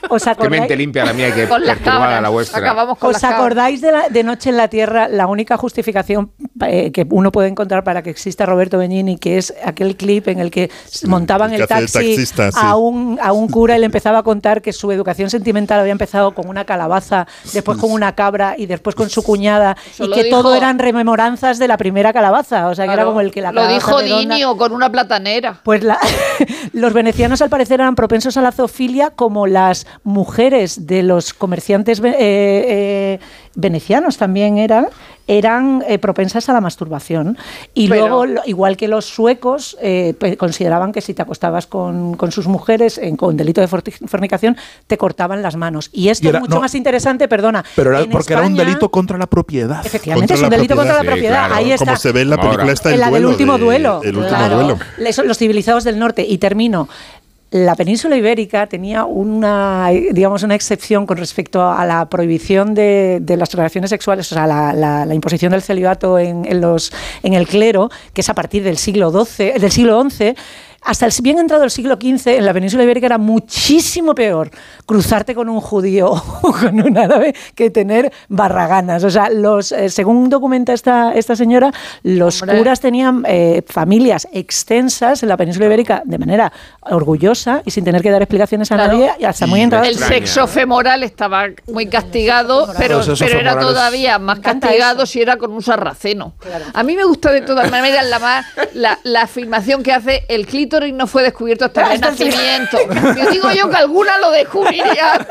¿Os Qué acordáis? mente limpia la mía perturbada cabras. la vuestra. Acabamos con ¿Os acordáis de, la- de Noche en la Tierra? La única justificación eh, que uno puede encontrar para que exista Roberto Benigni, que es aquel clip en el que montaban el el que taxi taxista, sí. a, un, a un cura y le empezaba a contar que su educación sentimental había empezado con una calabaza, después con una cabra y después con su cuñada, Eso y que dijo- todo eran rememoranzas de la primera calabaza. O sea, que era Claro. como el que la Lo dijo redonda- Dinio con una platanera. pues la- los venecianos al parecer eran propensos a la zoofilia como las mujeres de los comerciantes eh, eh, venecianos también eran. eran eh, propensas a la masturbación. Y Pero- luego, lo- igual que los suecos, eh, consideraban que si te acostabas con, con sus mujeres en- con delito de fornicación, te cortaban las manos. Y esto Y era- es mucho no. más interesante, perdona. Pero era porque era un delito contra la propiedad. Efectivamente, es un delito contra la Sí, propiedad. claro. Ahí está. Como se ve en la Ahora. película está el En la del último de- duelo. El último claro. duelo. Los civilizados del norte. Y termino. La península ibérica tenía una, digamos, una excepción con respecto a la prohibición de, de las relaciones sexuales, o sea, la, la- imposición del celibato en, en los, en el clero, que es a partir del siglo XII, del siglo XI. Hasta el bien entrado el siglo XV, en la península ibérica era muchísimo peor cruzarte con un judío o con un árabe que tener barraganas. O sea, los, eh, según documenta esta, esta señora, los Hombre. curas tenían eh, familias extensas en la península ibérica de manera orgullosa y sin tener que dar explicaciones a Claro. nadie y hasta muy entrado. El sexo femoral estaba muy castigado, pero, era todavía más castigado eso. si era con un sarraceno. A mí me gusta de todas maneras la, más- la, la afirmación que hace el clítoris no fue descubierto hasta el Hasta el Renacimiento. Yo digo yo que alguna lo descubriría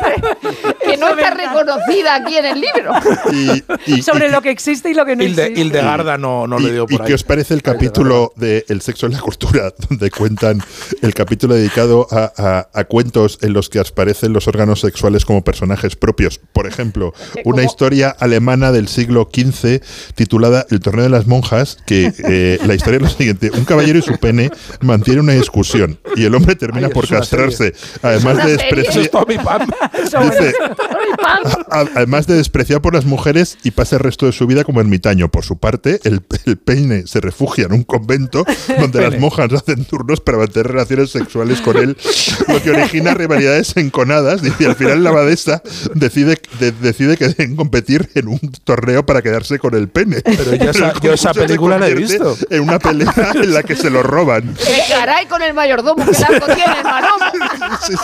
que no está reconocida aquí en el libro. Y, y- sobre y- lo que existe y lo que no Hilde, existe. Hildegarda no, no y, le dio ¿y por ahí. qué os parece el capítulo de El sexo en la cultura, donde cuentan el capítulo dedicado a, a- a cuentos en los que aparecen los órganos sexuales como personajes propios? Por ejemplo, una historia alemana del siglo XV titulada El torneo de las monjas, que eh, la historia es lo siguiente. Un caballero y su pene mantienen una discusión y el hombre termina Ay, por castrarse. Además de despreciar... además de despreciar por las mujeres y pasa el resto de su vida como ermitaño. Por su parte, el, el peine se refugia en un convento donde las monjas hacen turnos para mantener relaciones sexuales con él, lo que origina rivalidades enconadas. Dice, y al final la abadesa decide, de- decide que deben competir en un torneo para quedarse con el pene. Pero yo esa- yo película la he visto. En una pelea en la que se lo roban. ¡Qué caray con el mayordomo que largo tiene el maromo!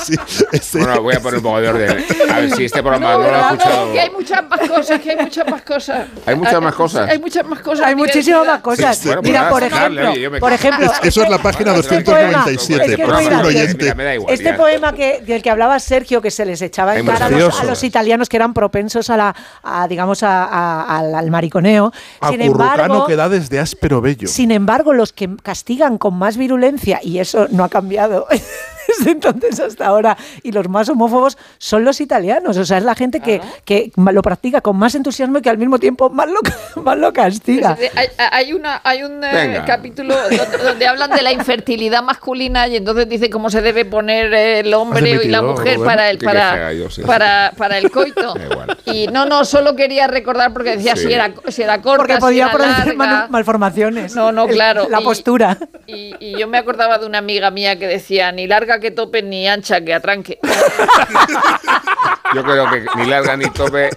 Sí, sí. Bueno, voy a poner un poco de orden. A ver si este programa no, lo ha no, que hay muchas más cosas, que hay muchas más cosas. Hay muchas más cosas. Hay muchas más cosas. Hay muchísimas más cosas. Sí, bueno, Mira, nada, por ejemplo, me por ejemplo, Es- eso es la página este 297, poema- por es que. Mira, igual, Este poema que, del que hablaba Sergio, que se les echaba en cara a los, a los italianos que eran propensos a la, a, digamos, a- a- al, al mariconeo. Sin Acurrucano embargo, que da desde áspero bello. sin embargo, los que castigan con más virulencia, y eso no ha cambiado desde entonces hasta ahora, y los más homófobos son los italianos. O sea, es la gente que, que lo practica con más entusiasmo y que al mismo tiempo más lo, más lo castiga. Pues, eh, Hay, hay una, hay un eh, capítulo donde, donde hablan de la infertilidad masculina y entonces dice cómo se debe poner el hombre y la mujer Rubén. para el para, fea yo, sí. para, para el coito. Y no, no, solo quería recordar porque decía Sí. si era si era corta, Porque si podía era producir larga. malformaciones. No, no, claro. La Y- postura. Y, y yo me acordaba de una amiga mía que decía ni larga que tope ni ancha que atranque. Yo creo que ni larga ni tope,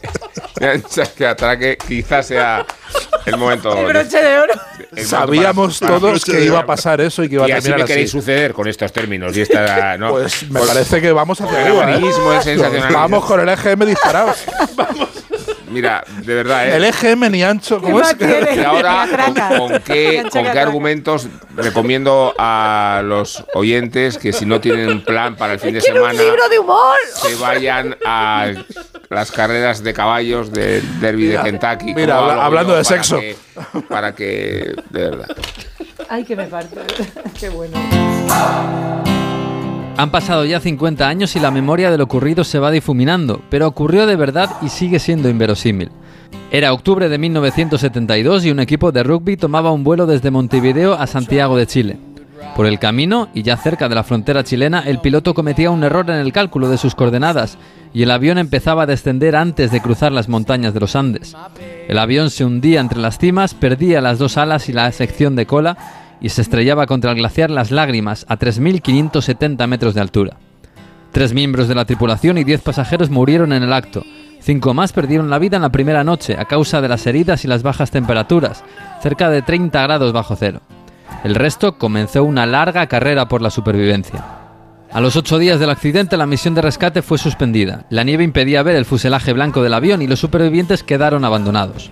ni ancha que atraque, quizás sea el momento. El broche de oro. el Sabíamos todos que iba a pasar eso y que iba a así terminar así. queréis suceder con estos términos y esta, ¿no? Pues me parece que vamos hacia el ¿eh? amarillismo es sensacional. Vamos con el EGM disparado. Mira, de verdad, ¿eh? El EGM ni ancho. ¿Cómo es? Y ahora, ¿con, qué, con qué argumentos recomiendo a los oyentes que si no tienen un plan para el fin de ¡Quiero un semana, libro de humor! se vayan a las carreras de caballos del Derby de Kentucky? mira, habla- hablando de sexo. que- para que, de verdad. Ay, que me parto. Qué bueno. Han pasado ya 50 años y la memoria de lo ocurrido se va difuminando, pero ocurrió de verdad y sigue siendo inverosímil. Era octubre de 1972 y un equipo de rugby tomaba un vuelo desde Montevideo a Santiago de Chile. Por el camino, y ya cerca de la frontera chilena, el piloto cometía un error en el cálculo de sus coordenadas y el avión empezaba a descender antes de cruzar las montañas de los Andes. El avión se hundía entre las cimas, perdía las dos alas y la sección de cola y se estrellaba contra el glaciar Las Lágrimas a 3.570 metros de altura. Tres miembros de la tripulación y diez pasajeros murieron en el acto. Cinco más perdieron la vida en la primera noche a causa de las heridas y las bajas temperaturas, cerca de 30 grados bajo cero. El resto comenzó una larga carrera por la supervivencia. A los ocho días del accidente la misión de rescate fue suspendida. La nieve impedía ver el fuselaje blanco del avión y los supervivientes quedaron abandonados.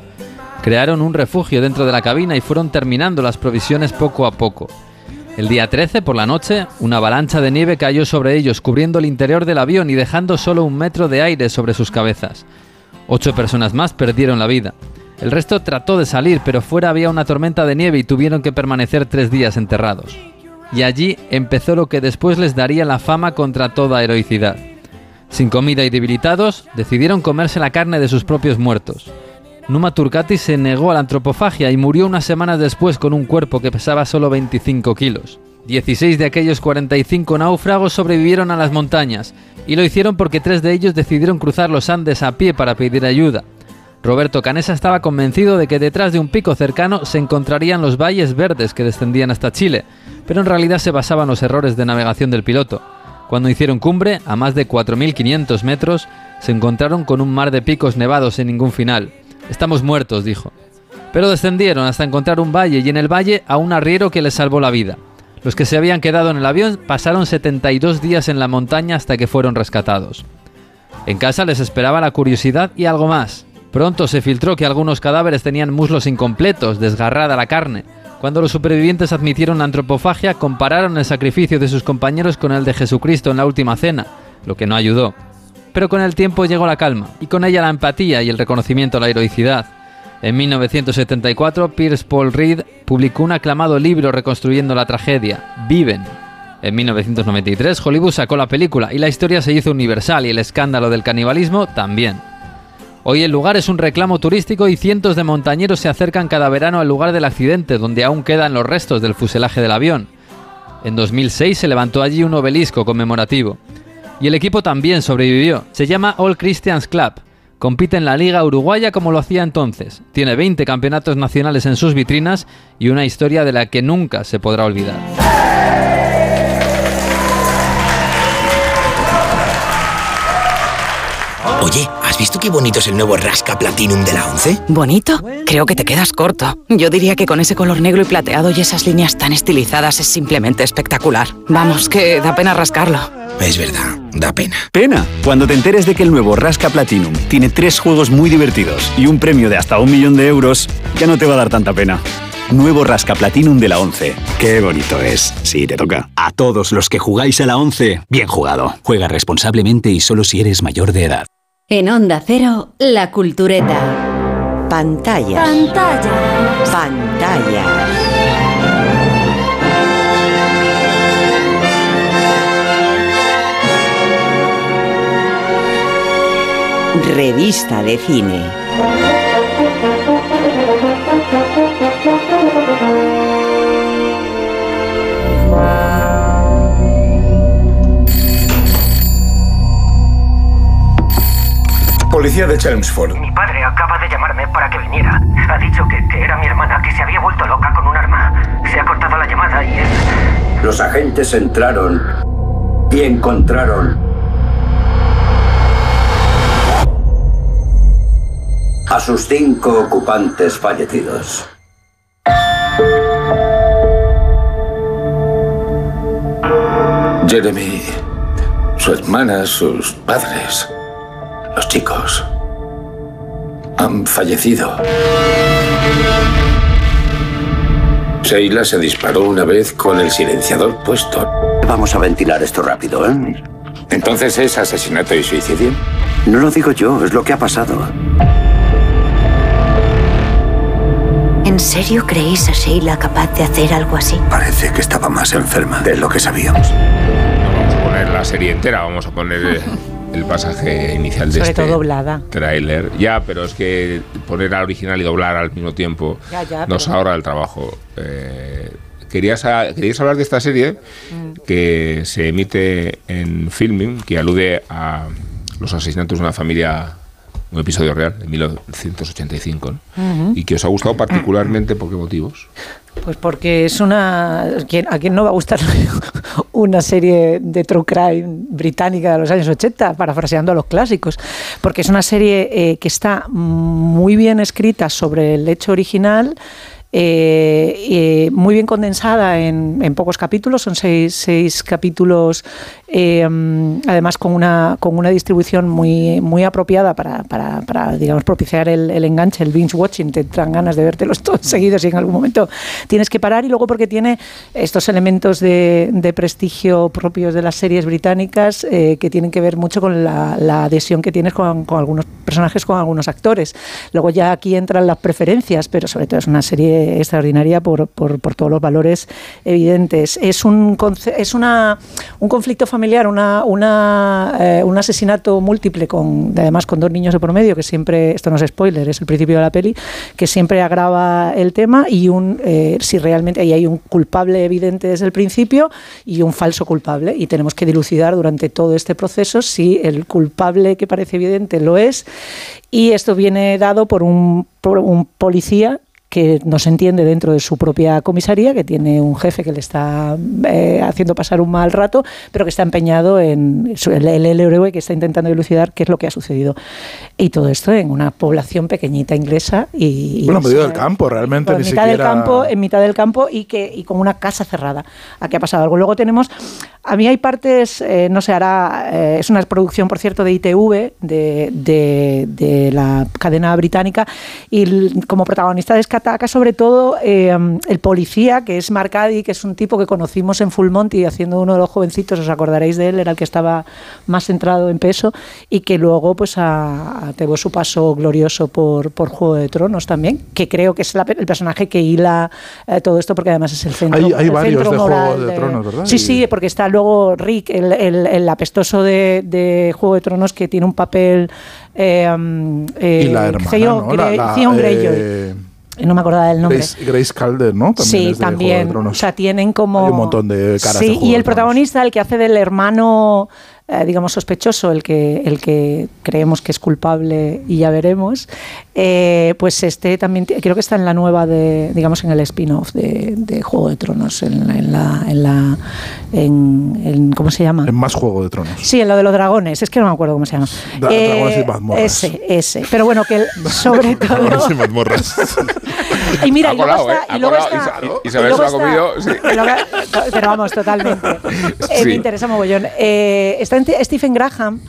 Crearon un refugio dentro de la cabina y fueron terminando las provisiones poco a poco. El día 13, por la noche, una avalancha de nieve cayó sobre ellos, cubriendo el interior del avión y dejando solo un metro de aire sobre sus cabezas. Ocho personas más perdieron la vida. El resto trató de salir, pero fuera había una tormenta de nieve y tuvieron que permanecer tres días enterrados. Y allí empezó lo que después les daría la fama contra toda heroicidad. Sin comida y debilitados, decidieron comerse la carne de sus propios muertos. Numa Turcati se negó a la antropofagia y murió unas semanas después con un cuerpo que pesaba solo 25 kilos. 16 de aquellos 45 náufragos sobrevivieron a las montañas, y lo hicieron porque tres de ellos decidieron cruzar los Andes a pie para pedir ayuda. Roberto Canesa estaba convencido de que detrás de un pico cercano se encontrarían los valles verdes que descendían hasta Chile, pero en realidad se basaban los errores de navegación del piloto. Cuando hicieron cumbre, a más de 4.500 metros, se encontraron con un mar de picos nevados sin ningún final. Estamos muertos, dijo. Pero descendieron hasta encontrar un valle y en el valle a un arriero que les salvó la vida. Los que se habían quedado en el avión pasaron 72 días en la montaña hasta que fueron rescatados. En casa les esperaba la curiosidad y algo más. Pronto se filtró que algunos cadáveres tenían muslos incompletos, desgarrada la carne. Cuando los supervivientes admitieron la antropofagia, compararon el sacrificio de sus compañeros con el de Jesucristo en la última cena, lo que no ayudó. Pero con el tiempo llegó la calma, y con ella la empatía y el reconocimiento a la heroicidad. En 1974, Pierce Paul Reed publicó un aclamado libro reconstruyendo la tragedia, Viven. En 1993, Hollywood sacó la película y la historia se hizo universal y el escándalo del canibalismo también. Hoy el lugar es un reclamo turístico y cientos de montañeros se acercan cada verano al lugar del accidente, donde aún quedan los restos del fuselaje del avión. En 2006 se levantó allí un obelisco conmemorativo. Y el equipo también sobrevivió. Se llama All Christians Club. Compite en la Liga Uruguaya como lo hacía entonces. Tiene 20 campeonatos nacionales en sus vitrinas y una historia de la que nunca se podrá olvidar. Oye, ¿has visto qué bonito es el nuevo Rasca Platinum de la 11? ¿Bonito? Creo que te quedas corto. Yo diría que con ese color negro y plateado y esas líneas tan estilizadas es simplemente espectacular. Vamos, que da pena rascarlo. Es verdad, da pena. Pena, cuando te enteres de que el nuevo Rasca Platinum tiene tres juegos muy divertidos y un premio de hasta un millón de euros, ya no te va a dar tanta pena. Nuevo Rasca Platinum de la 11. Qué bonito es. Sí, te toca. A todos los que jugáis a la 11, bien jugado. Juega responsablemente y solo si eres mayor de edad. En Onda Cero, La Cultureta. Pantallas. Pantallas. Pantallas. Revista de cine. Policía de Chelmsford. Mi padre acaba de llamarme para que viniera. Ha dicho que, que era mi hermana, que se había vuelto loca con un arma. Se ha cortado la llamada y es... Los agentes entraron y encontraron a sus cinco ocupantes fallecidos. Jeremy, su hermana, sus padres, los chicos han fallecido. Sheila se disparó una vez con el silenciador puesto. Vamos a ventilar esto rápido, ¿eh? Entonces es asesinato y suicidio. No lo digo yo, es lo que ha pasado. ¿En serio creéis a Sheila capaz de hacer algo así? Parece que estaba más enferma de lo que sabíamos. No vamos a poner la serie entera, vamos a poner eh, el pasaje inicial de Sobre este todo doblada. tráiler. Ya, pero es que poner al original y doblar al mismo tiempo Ya, ya, nos pero- ahorra el trabajo. Eh, querías, a- querías hablar de esta serie que se emite en Filming, que alude a los asesinatos de una familia, un episodio real, de 1985, ¿no? Ujú. y que os ha gustado particularmente, ¿por qué motivos? Pues porque es una... ¿quién- ¿A quién no va a gustar una serie de true crime británica de los años 80, parafraseando a los clásicos? Porque es una serie eh, que está muy bien escrita sobre el hecho original, eh, eh, muy bien condensada en, en pocos capítulos, son seis, seis capítulos, eh, además con una, con una distribución muy, muy apropiada para, para, para, digamos, propiciar el, el enganche, el binge watching, te dan ganas de vértelos todos seguidos y en algún momento tienes que parar y luego porque tiene estos elementos de, de prestigio propios de las series británicas eh, que tienen que ver mucho con la, la adhesión que tienes con, con algunos personajes, con algunos actores. Luego ya aquí entran las preferencias, pero sobre todo es una serie extraordinaria por, por, por todos los valores evidentes. Es un, es una, un conflicto familiar, una, una, eh, un asesinato múltiple, con, además con dos niños de por medio, que siempre, esto no es spoiler, es el principio de la peli, que siempre agrava el tema y un, eh, si realmente ahí hay un culpable evidente desde el principio y un falso culpable y tenemos que dilucidar durante todo este proceso si el culpable que parece evidente lo es y esto viene dado por un, por un policía que no se entiende dentro de su propia comisaría, que tiene un jefe que le está eh, haciendo pasar un mal rato, pero que está empeñado en el, el héroe que está intentando dilucidar qué es lo que ha sucedido. Y todo esto en una población pequeñita inglesa y, Bueno, en es, medio del campo, realmente por ni mitad del siquiera- campo, en mitad del campo y que y con una casa cerrada. Aquí ha pasado algo. Luego tenemos, a mí hay partes, eh, no se hará, eh, es una producción, por cierto, de ITV, de, de- de la cadena británica, y l- como protagonista destaca sobre todo eh, el policía, que es Marcadi, que es un tipo que conocimos en Full Monty haciendo uno de los jovencitos, os acordaréis de él, era el que estaba más centrado en peso, y que luego pues a, a- tuvo su paso glorioso por, por Juego de Tronos también, que creo que es la el personaje que hila eh, todo esto, porque además es el centro. Hay- hay el varios centro de Juego de Tronos, ¿verdad? Sí, sí, porque está luego Rick, el, el- el apestoso de, de Juego de Tronos, que tiene un papel. Eh, eh, y la hermana, Theon ¿no? La- la, Greyjoy. eh, no me acordaba del nombre. Grace, Grace Calder, ¿no? También sí, es de Juego de también. Tronos. O sea, tienen como. Hay un montón de caras Sí, de Juego y el protagonista, el que hace del hermano, eh, digamos, sospechoso, el que, el que creemos que es culpable y ya veremos, eh, pues este también, creo que está en la nueva de, digamos, en el spin-off de, de Juego de Tronos, en la. En la, en la en, en- ¿Cómo se llama? En más Juego de Tronos. Sí, en lo de los dragones, es que no me acuerdo cómo se llama. Dra- dragones y mazmorras. Ese, ese. Pero bueno, que el- sobre todo. Dragones y mazmorras. Y mira, Ha y luego colado, está. ¿eh? Ha y luego está- y Isabel luego se lo ha está- comido, sí. pero vamos, totalmente. Eh, Sí. Me interesa mogollón. Eh, está en- Stephen Graham,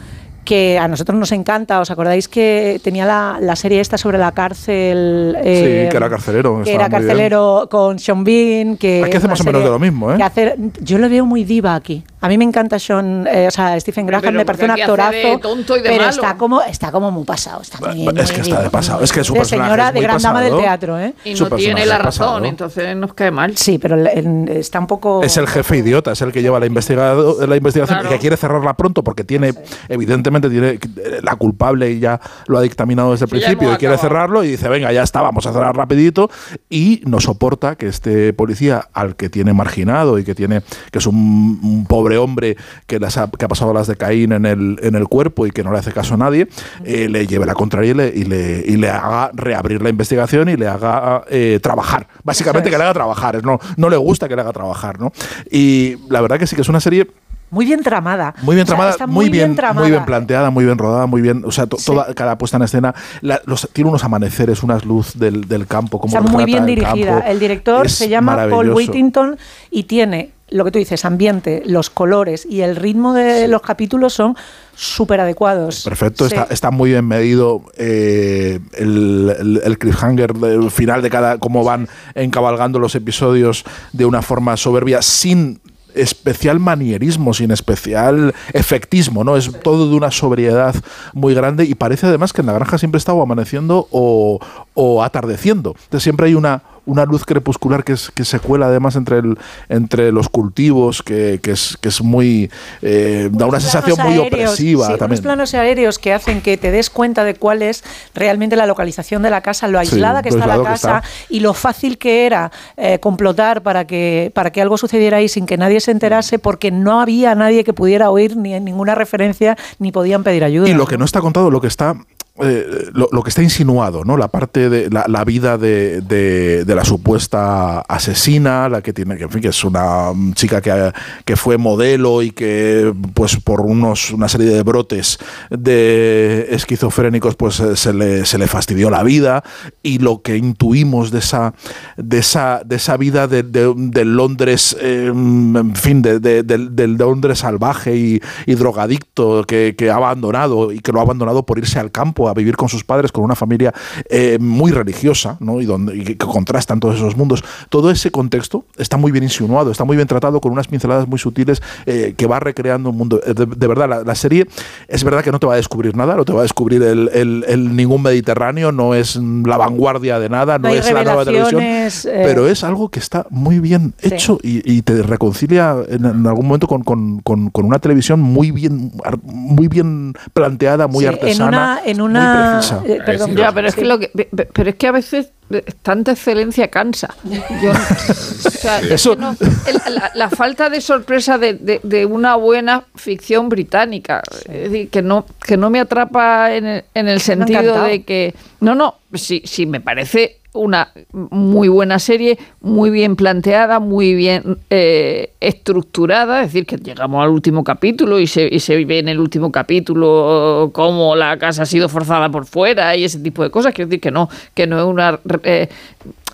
que a nosotros nos encanta. ¿Os acordáis que tenía la, la serie esta sobre la cárcel? eh, sí, que era carcelero. que era carcelero con Sean Bean. Que Aquí es hace una más o menos de lo mismo, ¿eh? hacer- yo lo veo muy diva aquí. A mí me encanta Sean, eh, o sea, Stephen Graham, Pero me parece un actorazo. de tonto y de pero malo. está como, está como muy pasado. Está muy, Es que muy está de pasado. Es que su de personaje señora, es de muy gran dama del teatro, ¿eh? Y no tiene la razón, pasado. entonces nos cae mal. Sí, pero el- el- está un poco. Es el jefe idiota, es el que lleva la, investigado- la investigación Claro. y que quiere cerrarla pronto porque tiene, evidentemente, tiene eh, la culpable y ya lo ha dictaminado desde el Sí, principio y quiere cerrarlo y dice, venga, ya está, vamos a cerrar rapidito y no soporta que este policía al que tiene marginado y que tiene que es un, un pobre hombre que, las ha, que ha pasado las de Caín en el, en el cuerpo y que no le hace caso a nadie, eh, le lleve la contraria y le, y, le, y le haga reabrir la investigación y le haga eh, trabajar. Básicamente que le haga trabajar, es no, no le gusta que le haga trabajar, ¿no? Y la verdad que sí que es una serie Muy bien tramada. muy bien O sea, tramada, está muy, bien, tramada. muy bien planteada, muy bien rodada, muy bien, o sea, to- toda cada puesta en escena, la- los- tiene unos amaneceres, unas luz del, del campo, como Está muy bien dirigida. El director se llama Paul Whittington y tiene lo que tú dices, ambiente, los colores y el ritmo de los capítulos son súper adecuados. Perfecto, Sí. está, está muy bien medido eh, el, el, el cliffhanger del final de cada, cómo van encabalgando los episodios de una forma soberbia, sin especial manierismo, sin especial efectismo, ¿no? Es todo de una sobriedad muy grande y parece además que en la granja siempre está o amaneciendo o, o atardeciendo. Entonces siempre hay una, una luz crepuscular que, es, que se cuela además entre, el, entre los cultivos, que, que es, que es muy... eh, da una sensación muy opresiva sí, unos también. planos aéreos que hacen que te des cuenta de cuál es realmente la localización de la casa, lo Sí, aislada que lo está la casa está. y lo fácil que era eh, complotar para que, para que algo sucediera ahí sin que nadie se enterase porque no había nadie que pudiera oír ni ninguna referencia ni podían pedir ayuda. Y lo que no está contado, lo que está eh, lo, que está insinuado, ¿no? La parte de la, vida de, la supuesta asesina, la que tiene, que en fin, que es una chica que, que fue modelo y que, pues, por unos, una serie de brotes de esquizofrénicos, pues eh, se le, se le fastidió la vida. Y lo que intuimos de esa, de esa, de esa vida de, de- Londres, eh, en fin, de, de- del, del Londres salvaje y, y drogadicto que, que ha abandonado y que lo ha abandonado por irse al campo a vivir con sus padres, con una familia eh, muy religiosa, ¿no? y, donde, y que contrastan todos esos mundos. Todo ese contexto está muy bien insinuado, está muy bien tratado con unas pinceladas muy sutiles eh, que va recreando un mundo. Eh, De, de verdad, la, la serie es verdad que no te va a descubrir nada, no te va a descubrir el, el- el ningún Mediterráneo, no es la vanguardia de nada, no, es la nueva televisión, eh, pero es algo que está muy bien Sí. hecho y, y te reconcilia en, en algún momento con, con- con- con una televisión muy bien, muy bien planteada, muy Sí, en artesana, una- en muy una- eh, perdón, ya, pero es que lo que, pero es que a veces eh, tanta excelencia cansa. Yo, o sea, es Eso- que no- el- la, la falta de sorpresa de, de- de una buena ficción británica, es decir, que no que no me atrapa en el, en el sentido de que no, no, sí, sí me parece una muy buena serie, muy bien planteada, muy bien eh, estructurada, es decir, que llegamos al último capítulo y se, y se ve en el último capítulo cómo la casa ha sido forzada por fuera y ese tipo de cosas, quiero decir que no, que no es una eh,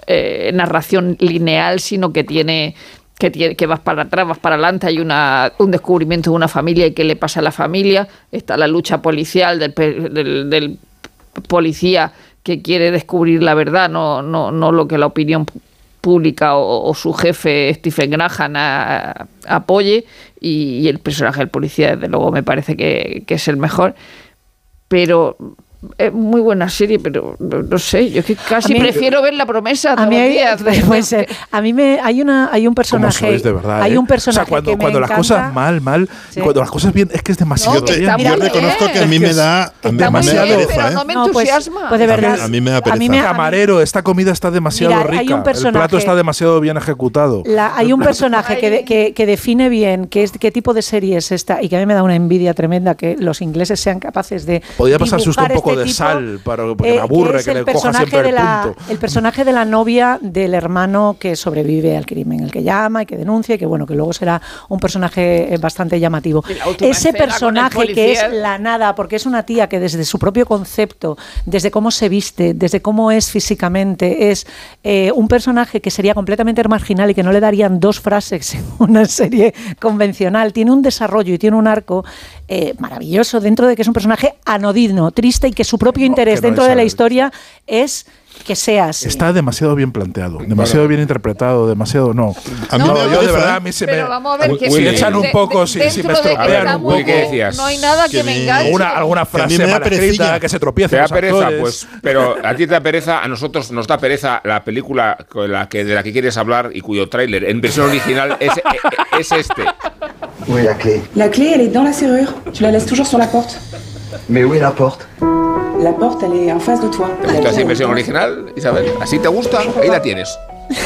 eh, narración lineal, sino que tiene que, tiene, que vas para atrás, vas para adelante, hay una, un descubrimiento de una familia y qué le pasa a la familia, está la lucha policial del, del, del policía que quiere descubrir la verdad, no, no, no lo que la opinión pública o, su jefe Stephen Graham apoye. Y, y el personaje del policía desde luego me parece que, que es el mejor. Pero es muy buena serie pero no, no sé yo es que casi mí- prefiero ver la promesa A mí, hay, días puede ser. a mí me hay una hay un personaje sois de verdad. hay ¿eh? un personaje o sea, cuando, que me cuando las encanta. cosas mal, mal, Sí. cuando las cosas bien, es que es demasiado No, que Yo muy reconozco bien. que a mí me da, a mí me da pereza, pero ¿eh? no me pues- entusiasma pues de verdad. A mí me da A mí pereza. me- Camarero, esta comida está demasiado Mira, hay rica. un el plato personaje- está demasiado bien ejecutado. La- hay un personaje que, de- que, que define bien qué, es, qué tipo de serie es esta y que a mí me da una envidia tremenda que los ingleses sean capaces de. Podría pasarse usted un dibujar poco este de tipo, sal, para, porque eh, me aburre es que, el le coja personaje siempre de el la, punto. El personaje de la novia del hermano que sobrevive al crimen, el que llama y que denuncia y que, bueno, que luego será un personaje eh, bastante llamativo. Ese personaje que es la nada, porque es una tía que desde su propio concepto, desde cómo se viste, desde cómo es físicamente, es eh, un personaje que sería completamente marginal y que no le darían dos frases en una serie convencional. Tiene un desarrollo y tiene un arco eh, maravilloso dentro de que es un personaje anodino, triste y que su propio interés que no dentro es de la historia es que sea así. Está demasiado bien planteado, demasiado bien interpretado, demasiado no. A mí no, da yo de verdad a mí se pero me vamos a ver que si le echan un poco, de- si, si me que estropean un muy Willy, ¿qué poco no hay nada que, Que me enganche alguna, alguna frase da mal escrita, que se ¿Te tropiecen da pereza? actores. Pues, pero a ti te da pereza, a nosotros nos da pereza la película con la que, de la que quieres hablar y cuyo tráiler en versión original es, eh, eh, es este. Où est la clé La clé, elle est dans la serrure. Tu la laisses toujours sur la porte. Mais où est la porte La porte, elle est en face de toi. ¿Te gusta así en versión original, Isabel? ¿Así te gusta? Ahí la tienes.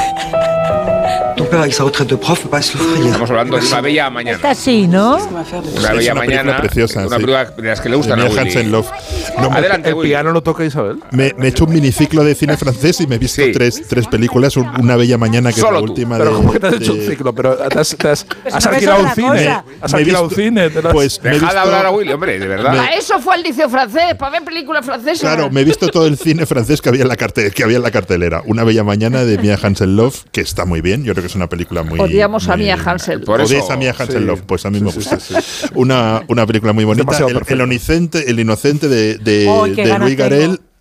Ton père, avec sa retraite de prof, peut pas se l'offrir. Estamos hablando de una bella mañana. Está así, ¿no? Una Es bella una película mañana. preciosa, Una sí. película de las que le gustan a Willy. Love. No, me- Adelante, El Willy. piano lo toca Isabel. Me, me he hecho un miniciclo de cine francés y me he visto Sí. tres, tres películas. un- Una bella mañana que Solo es la tú. última Pero de. ¿cómo que te has hecho de- un ciclo? Pero te has, te has- Pues has no alquilado un cine. cosa. Has alquilado un cine. te Pues Dejad de visto- hablar a Willy, hombre, de verdad. Para eso fue al liceo francés, para ver películas francesas. Claro, me he visto todo el cine francés que había en la, carte- que había en la cartelera. Una bella mañana de Mia Hansen Love, que está muy bien. Yo creo que es una película muy. Odiamos a Mia Hansen. Por eso- Odiáis a Mia Hansen sí. Love, pues a mí me gusta. sí, Una, una película muy bonita. El, el inocente, el inocente de, de, de Louis Garrel. tengo.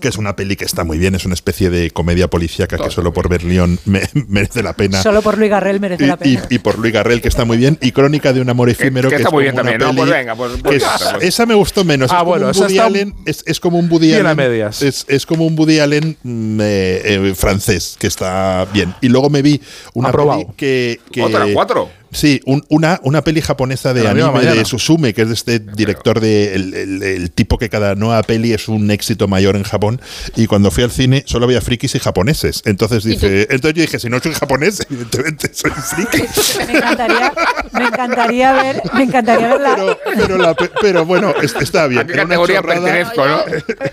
Que es una peli que está muy bien, es una especie de comedia policíaca que solo por ver León me- merece la pena. Solo por Luis Garrel merece Y, la pena. y- y por Luis Garrel, que está muy bien, y Crónica de un amor efímero, que que, está es muy bien también, Pues venga, pues- pues es- pues. esa me gustó menos. Ah, es como bueno, un Woody Allen, es, es como un Woody bien a Allen, medias. Es, es como un Woody Allen mm, eh, eh, francés, que está bien. Y luego me vi una Aprobado. peli que, que- Otra, cuatro. Sí, un- una, una peli japonesa de anime de. Susume, que es de este director de el, el- el tipo que cada nueva peli es un éxito mayor en Japón. Y cuando fui al cine solo había frikis y japoneses. Entonces dice, entonces yo dije, si no soy japonés, evidentemente soy friki. Me encantaría, me encantaría ver, me encantaría ver la, Pero, pero, la pe- pero bueno, es- está bien. ¿A qué Era una categoría chorrada. pertenezco, no?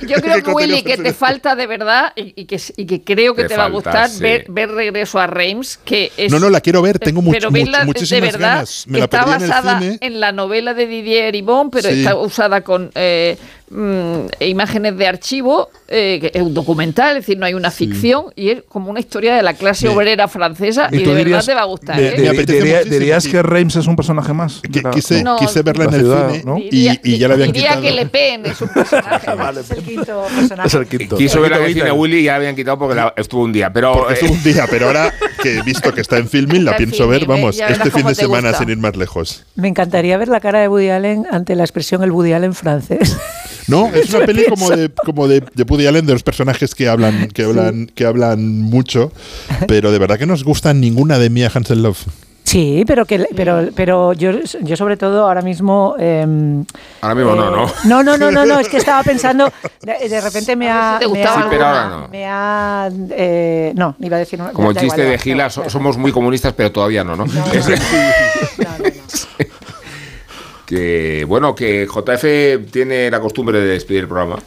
Yo creo, Willy, que te falta de verdad y, y que, y que creo que Te te, va a gustar sí. ver, ver Regreso a Reims, que es... No, no, la quiero ver, tengo much- pero much- verla muchísimas de verdad, ganas. Me que la está perdí en el basada cine. en la novela de Didier Ibon, pero Sí. está usada con eh, mm, imágenes de archivo, eh, que es un documental, es decir, no hay una ficción, y es como una historia de la clase obrera francesa, y, ¿Y de tú verdad dirías- te va a gustar. de- ¿eh? Me diría- ¿Dirías sí. que Reims es un personaje más? Que- quise, No. quise verla en La el ciudad, cine ¿no? y, y ya la habían diría quitado. que Le Pen es un personaje más. es el quinto personaje. Es el quinto. Quiso ver la El cine. Willy y ya la habían quitado porque la- estuvo un día. Pero Porque eh, es un día, pero ahora que he visto que está en filming, la en pienso ver, ¿eh? vamos, este fin de semana sin ir más lejos. Me encantaría ver la cara de Woody Allen ante la expresión el Woody Allen francés. No, es una peli como de, como de, de Woody Allen, de los personajes que hablan, que hablan, que hablan mucho, pero de verdad que no os gustan ninguna de Mia Hansen Love. Sí, pero que pero pero yo, yo sobre todo ahora mismo em, ahora mismo no, ¿no? no no no no no es que estaba pensando de, de repente me ha te me gustaba ha- Sí, pero ahora no. me ha eh, no iba a decir una Como el chiste igual, de Gila, somos muy comunistas, pero todavía no, ¿no? Ese- bueno, que JF tiene la costumbre de despedir el programa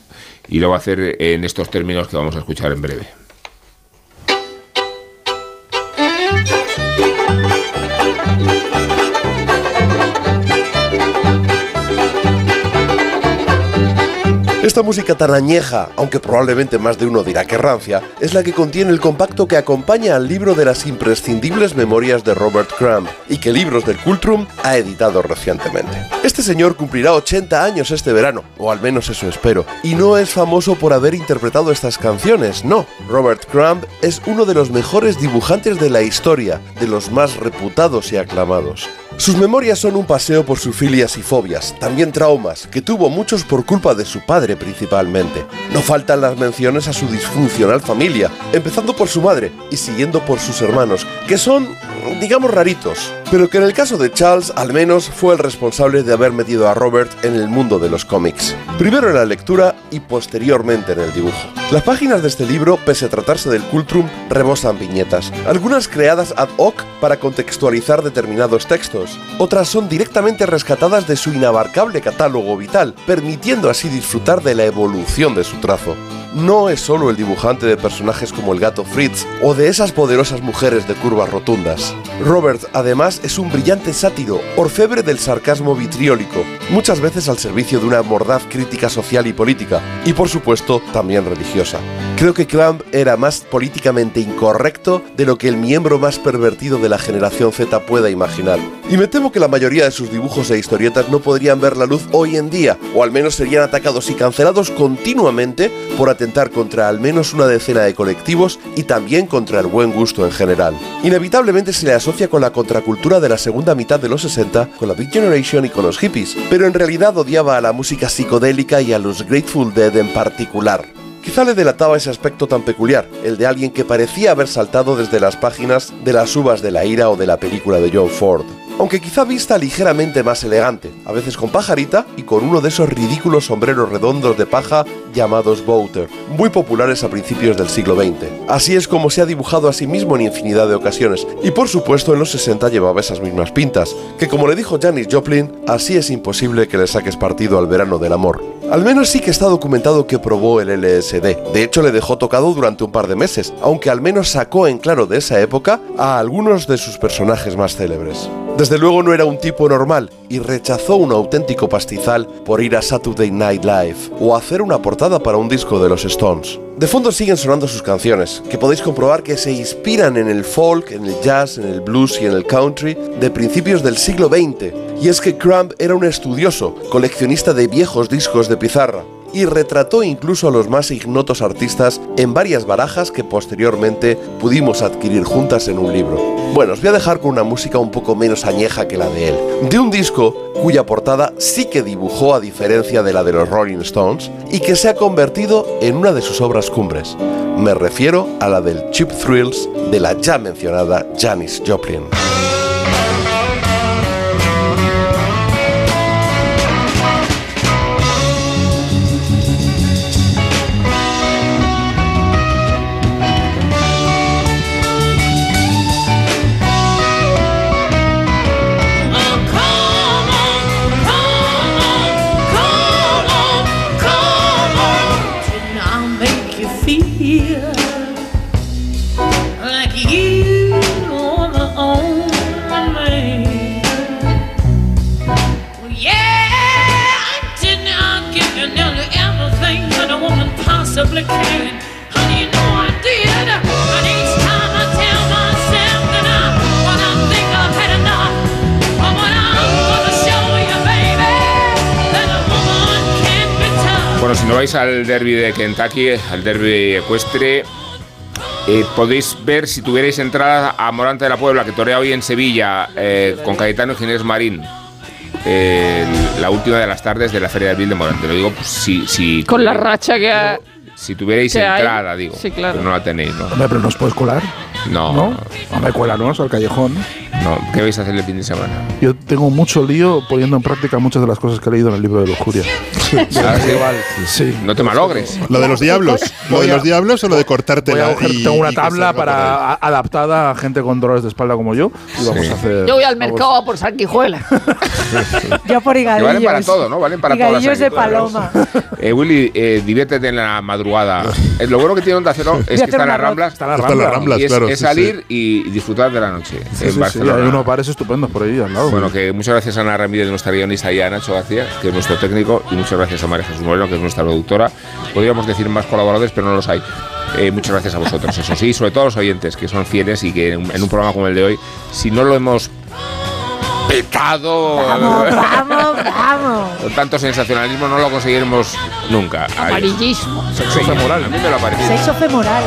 y lo va a hacer en estos términos que vamos a escuchar en breve. Esta música tan añeja, aunque probablemente más de uno dirá que rancia, es la que contiene el compacto que acompaña al libro de las imprescindibles memorias de Robert Crumb y que Libros del Cultrum ha editado recientemente. Este señor cumplirá 80 años este verano, o al menos eso espero, y no es famoso por haber interpretado estas canciones, no. Robert Crumb es uno de los mejores dibujantes de la historia, de los más reputados y aclamados. Sus memorias son un paseo por sus filias y fobias, también traumas, que tuvo muchos por culpa de su padre principalmente. No faltan las menciones a su disfuncional familia, empezando por su madre y siguiendo por sus hermanos, que son, digamos, raritos, pero que en el caso de Charles al menos fue el responsable de haber metido a Robert en el mundo de los cómics. Primero en la lectura y posteriormente en el dibujo. Las páginas de este libro, pese a tratarse del Cultrum, rebosan viñetas, algunas creadas ad hoc para contextualizar determinados textos, otras son directamente rescatadas de su inabarcable catálogo vital, permitiendo así disfrutar de la evolución de su trazo. No es solo el dibujante de personajes como el gato Fritz o de esas poderosas mujeres de curvas rotundas. Robert, además, es un brillante sátiro, orfebre del sarcasmo vitriólico, muchas veces al servicio de una mordaz crítica social y política, y por supuesto también religiosa. Creo que Clamp era más políticamente incorrecto de lo que el miembro más pervertido de la generación Z pueda imaginar. Y me temo que la mayoría de sus dibujos e historietas no podrían ver la luz hoy en día, o al menos serían atacados y cancelados continuamente por contra al menos una decena de colectivos y también contra el buen gusto en general. Inevitablemente se le asocia con la contracultura de la segunda mitad de los 60, con la Big Generation y con los hippies, pero en realidad odiaba a la música psicodélica y a los Grateful Dead en particular. Quizá le delataba ese aspecto tan peculiar, el de alguien que parecía haber saltado desde las páginas de las uvas de la ira o de la película de John Ford. Aunque quizá vista ligeramente más elegante, a veces con pajarita y con uno de esos ridículos sombreros redondos de paja llamados Bouter, muy populares a principios del siglo XX. Así es como se ha dibujado a sí mismo en infinidad de ocasiones, y por supuesto en los 60 llevaba esas mismas pintas, que como le dijo Janis Joplin, así es imposible que le saques partido al verano del amor. Al menos sí que está documentado que probó el LSD. De hecho, le dejó tocado durante un par de meses, aunque al menos sacó en claro de esa época a algunos de sus personajes más célebres. Desde luego no era un tipo normal y rechazó un auténtico pastizal por ir a Saturday Night Live o hacer una portada para un disco de los Stones. De fondo siguen sonando sus canciones, que podéis comprobar que se inspiran en el folk, en el jazz, en el blues y en el country de principios del siglo XX. Y es que Crumb era un estudioso, coleccionista de viejos discos de pizarra, y retrató incluso a los más ignotos artistas en varias barajas que posteriormente pudimos adquirir juntas en un libro. Bueno, os voy a dejar con una música un poco menos añeja que la de él, de un disco cuya portada sí que dibujó a diferencia de la de los Rolling Stones y que se ha convertido en una de sus obras cumbres. Me refiero a la del Cheap Thrills de la ya mencionada Janis Joplin. No vais al derby de Kentucky, al derby ecuestre, eh, podéis ver si tuvierais entrada a Morante de la Puebla, que torea hoy en Sevilla eh, con Cayetano y Ginés Marín. eh, la última de las tardes de la Feria del Vil de Morante. Lo digo pues, si, si, Con la racha que ha... si tuvierais entrada, digo. Sí, claro. Pero no la tenéis, ¿no? Hombre, pero nos puedes colar. No. ¿No? Hombre, cuélanos al callejón. No, ¿qué vais a hacer el fin de semana? Yo tengo mucho lío poniendo en práctica muchas de las cosas que he leído en el libro de lujuria. Ah, sí. Sí. No te malogres. Lo de los diablos. ¿Lo de los diablos o lo de cortarte Voy a la coger- y- tengo una tabla para a- adaptada a gente con dolores de espalda como yo y vamos Sí. a hacer. Yo voy al vamos- mercado a por sanguijuela. Yo por higadillos. valen para todo, ¿no? Valen para higadillos de paloma. Eh, Willy, eh, diviértete en la madrugada. Eh, lo bueno que tiene Onda Cero es que está en las. Ramblas. Está en las Ramblas, claro, salir y disfrutar de la noche Sí, en sí, sí, Barcelona. hay unos bares estupendos por ahí al lado. Bueno, que muchas gracias a Ana Ramírez, nuestra guionista, y a Nacho García, que es nuestro técnico, y muchas gracias a María Jesús Moreno, que es nuestra productora. Podríamos decir más colaboradores, pero no los hay. Eh, muchas gracias a vosotros, eso sí, sobre todo a los oyentes, que son fieles y que en, en un programa como el de hoy, si no lo hemos petado Vamos, vamos, vamos. con tanto sensacionalismo, no lo conseguiremos nunca. Amarillismo. Sexo femoral. A mí me lo ha parecido. Sexo femoral.